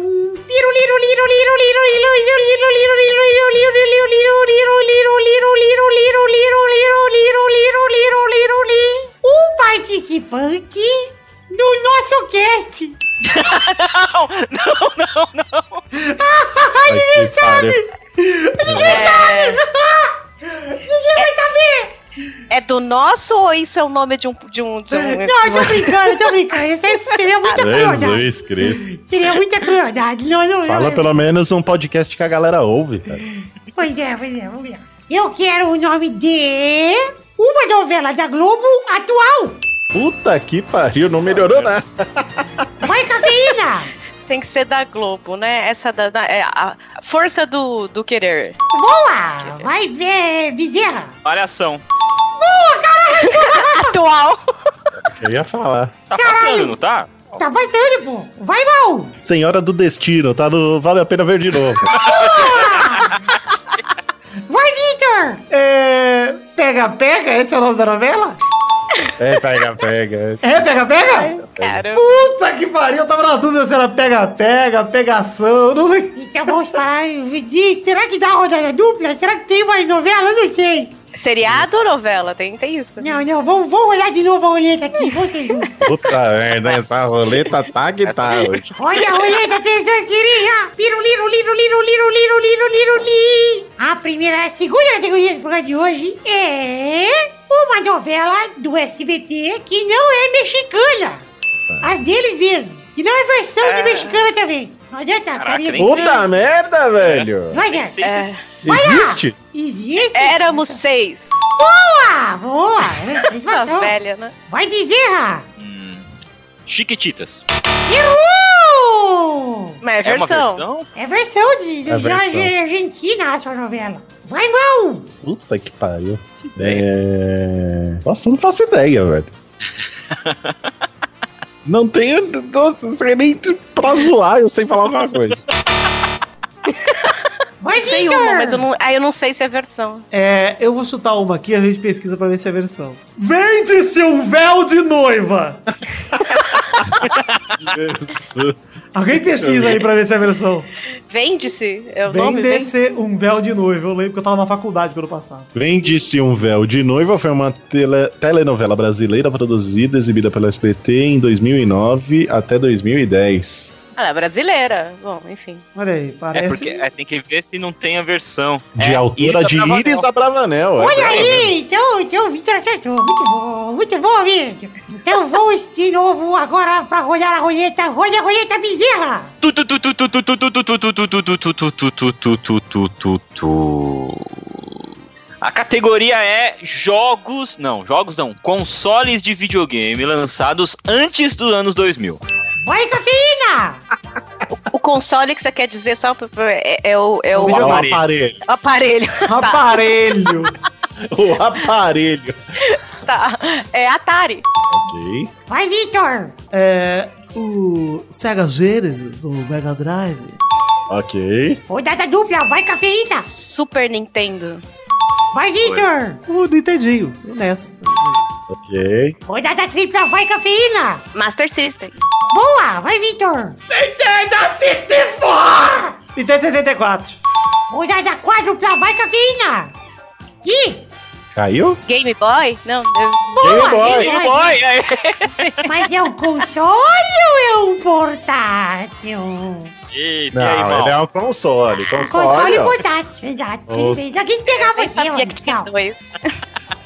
Um participante do nosso cast. Não, não, não, não. Ninguém que pariu. sabe. Ninguém sabe. Ninguém vai saber. É do nosso ou isso é o nome de um. De um, de um Não, eu tô brincando, eu tô brincando. Isso aí seria muita crueldade. Jesus Cristo. Seria muita crueldade. Não, não, Fala não. pelo menos um podcast que a galera ouve, cara. Pois é, pois é, vamos ver. Eu quero o nome de uma novela da Globo atual. Puta que pariu, não melhorou nada. Vai, cafeína! Tem que ser da Globo, né? Essa da. da- é a força do, do querer. Boa! Vai ver, Bezerra! Malhação. Atual. Eu ia falar. Tá passando, não tá? Tá passando, pô! Vai, mal! Senhora do Destino, tá no Vale a Pena Ver de novo. Vai, Victor! É. Pega, pega? Esse é o nome da novela? É, pega, pega. É, pega, pega? Cara. Puta que pariu, eu tava na dúvida se era pega, pega, pegação. Não... Então vamos parar. Diz, será que dá rodada dupla? Será que tem mais novela? Eu não sei. Seriado ou novela? Tem, tem isso. também. Não, não, vamos, vamos olhar de novo a roleta aqui, você junto. Puta merda, essa roleta tá que tá hoje. Olha a roleta, atenção, Sirinha! Piruliro, liro, liro, liro, liro, liro, liro, li! A primeira, a segunda categoria do programa de hoje é uma novela do SBT que não é mexicana. As deles mesmo. E não é versão de mexicana também. Não adianta, Caraca, carinha de Puta merda, velho. Não adianta. É, Existe? Existe. éramos seis. Boa, boa. É, A velha, né? Vai, Bezerra. Hum, Chiquititas. Errou! Mas é É uma versão. versão? É versão de, de É versão. Argentina, essa novela. Vai, mão! Puta que pariu. É... Nossa, eu não faço ideia, velho. Não tenho. Nossa, não sei nem pra zoar, eu sei falar alguma coisa. Vai, Sei Victor! uma, mas eu não, aí eu não sei se é versão. É, eu vou chutar uma aqui, a gente pesquisa pra ver se é versão. Vende-se um véu de noiva! Jesus. Alguém pesquisa aí pra ver se é versão. Vende-se. É o Vende-se um véu de noiva. Eu lembro que eu tava na faculdade pelo passado. Vende-se um véu de noiva foi uma tele- telenovela brasileira produzida e exibida pelo SBT em 2009 até 2010. Ela é brasileira. Bom, enfim. Olha aí, parece. É porque é, tem que ver se não tem a versão. De é, altura Iris de Abravanel. Iris Abravanel. Olha aí, então, então o Victor acertou. Muito bom, muito bom, amigo. Então vamos de novo agora pra rolar a roleta. Rolha a roleta bezerra. A categoria é jogos, não, jogos não, consoles de videogame lançados antes dos anos 2000. Vai, cafeína! O console que você quer dizer só é, é o, é o É o aparelho. aparelho. aparelho. Aparelho! O aparelho. Tá. É Atari. Ok. Vai, Victor! É. O Sega Genesis, o Mega Drive. Ok. Rodada dupla, vai, cafeína! Super Nintendo. Vai, Victor! O Nintendinho. Nessa. Ok. Rodada tripla, vai, cafeína! Master System. Boa! Vai, Victor! Nintendo 64. Rodada quádrupla, vai, cafeína! Ih! Caiu? Game Boy? Não. eu- Boa! Game Boy, Game Boy, aí. Mas é um console ou é um portátil? Eita, e aí, Não, mal? ele é um console. Console, Console portátil, exato. Os-. Eu quis pegar você, sabia ó, que tinha dois.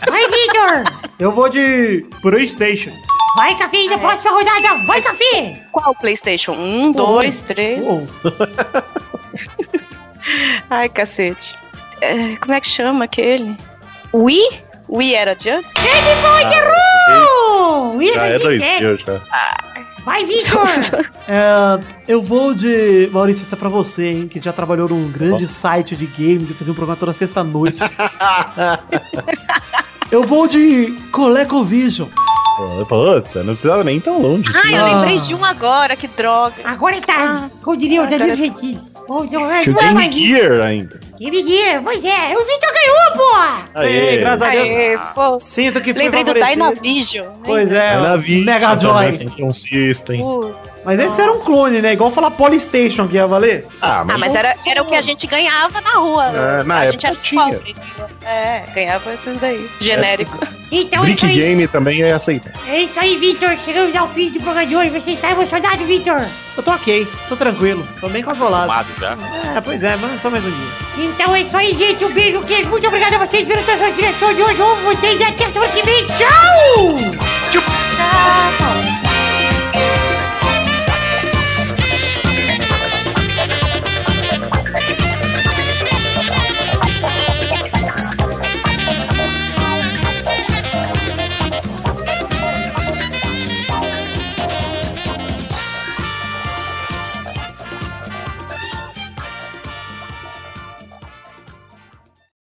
Vai, Victor! Eu vou de PlayStation. Vai, cafeína, próxima rodada, vai, café! Qual PlayStation? Um, dois, três. Uou. Ai, cacete. É, como é que chama aquele? Wii? Wii era de antes? Game Boy errou! Ih, Já é de sério. 2000 já. Vai, Victor! É, eu vou de. Maurício, isso é pra você, hein? Que já trabalhou num grande site de games e fazia um programa toda sexta-noite. eu vou de ColecoVision. Puta, não precisava nem tão longe. Ai, eu Ah. lembrei de um agora, que droga. Agora é tarde, como diria o Danilo Gentili. Então, é, Tinha o Game Gear ainda. Game Gear, pois é. O Victor ganhou, pô! Ei, graças a Deus. Aê, pô. Sinto que foi Lembrei do favorecido. Dynavision. Pois é, vida. Mega Joy. Um System. Uh, Mas esse era um clone, né? Igual falar Polystation que ia valer. Ah, Ah, mas era, era o que a gente ganhava na rua. É, na a época gente era tinha. pobre. É, ganhava esses daí. Genéricos. Então é isso Brick. Game também é É isso aí, Victor. Chegamos ao fim do programa de hoje. Você está emocionado, Victor? Eu tô ok, tô tranquilo, tô bem controlado. Tomado já. É, pois é, mas só mais um dia. Então é isso aí, gente. Um beijo, um queijo. Muito obrigado a vocês pela atenção direção de hoje. Eu amo vocês e até semana que vem. Tchau! Tchau!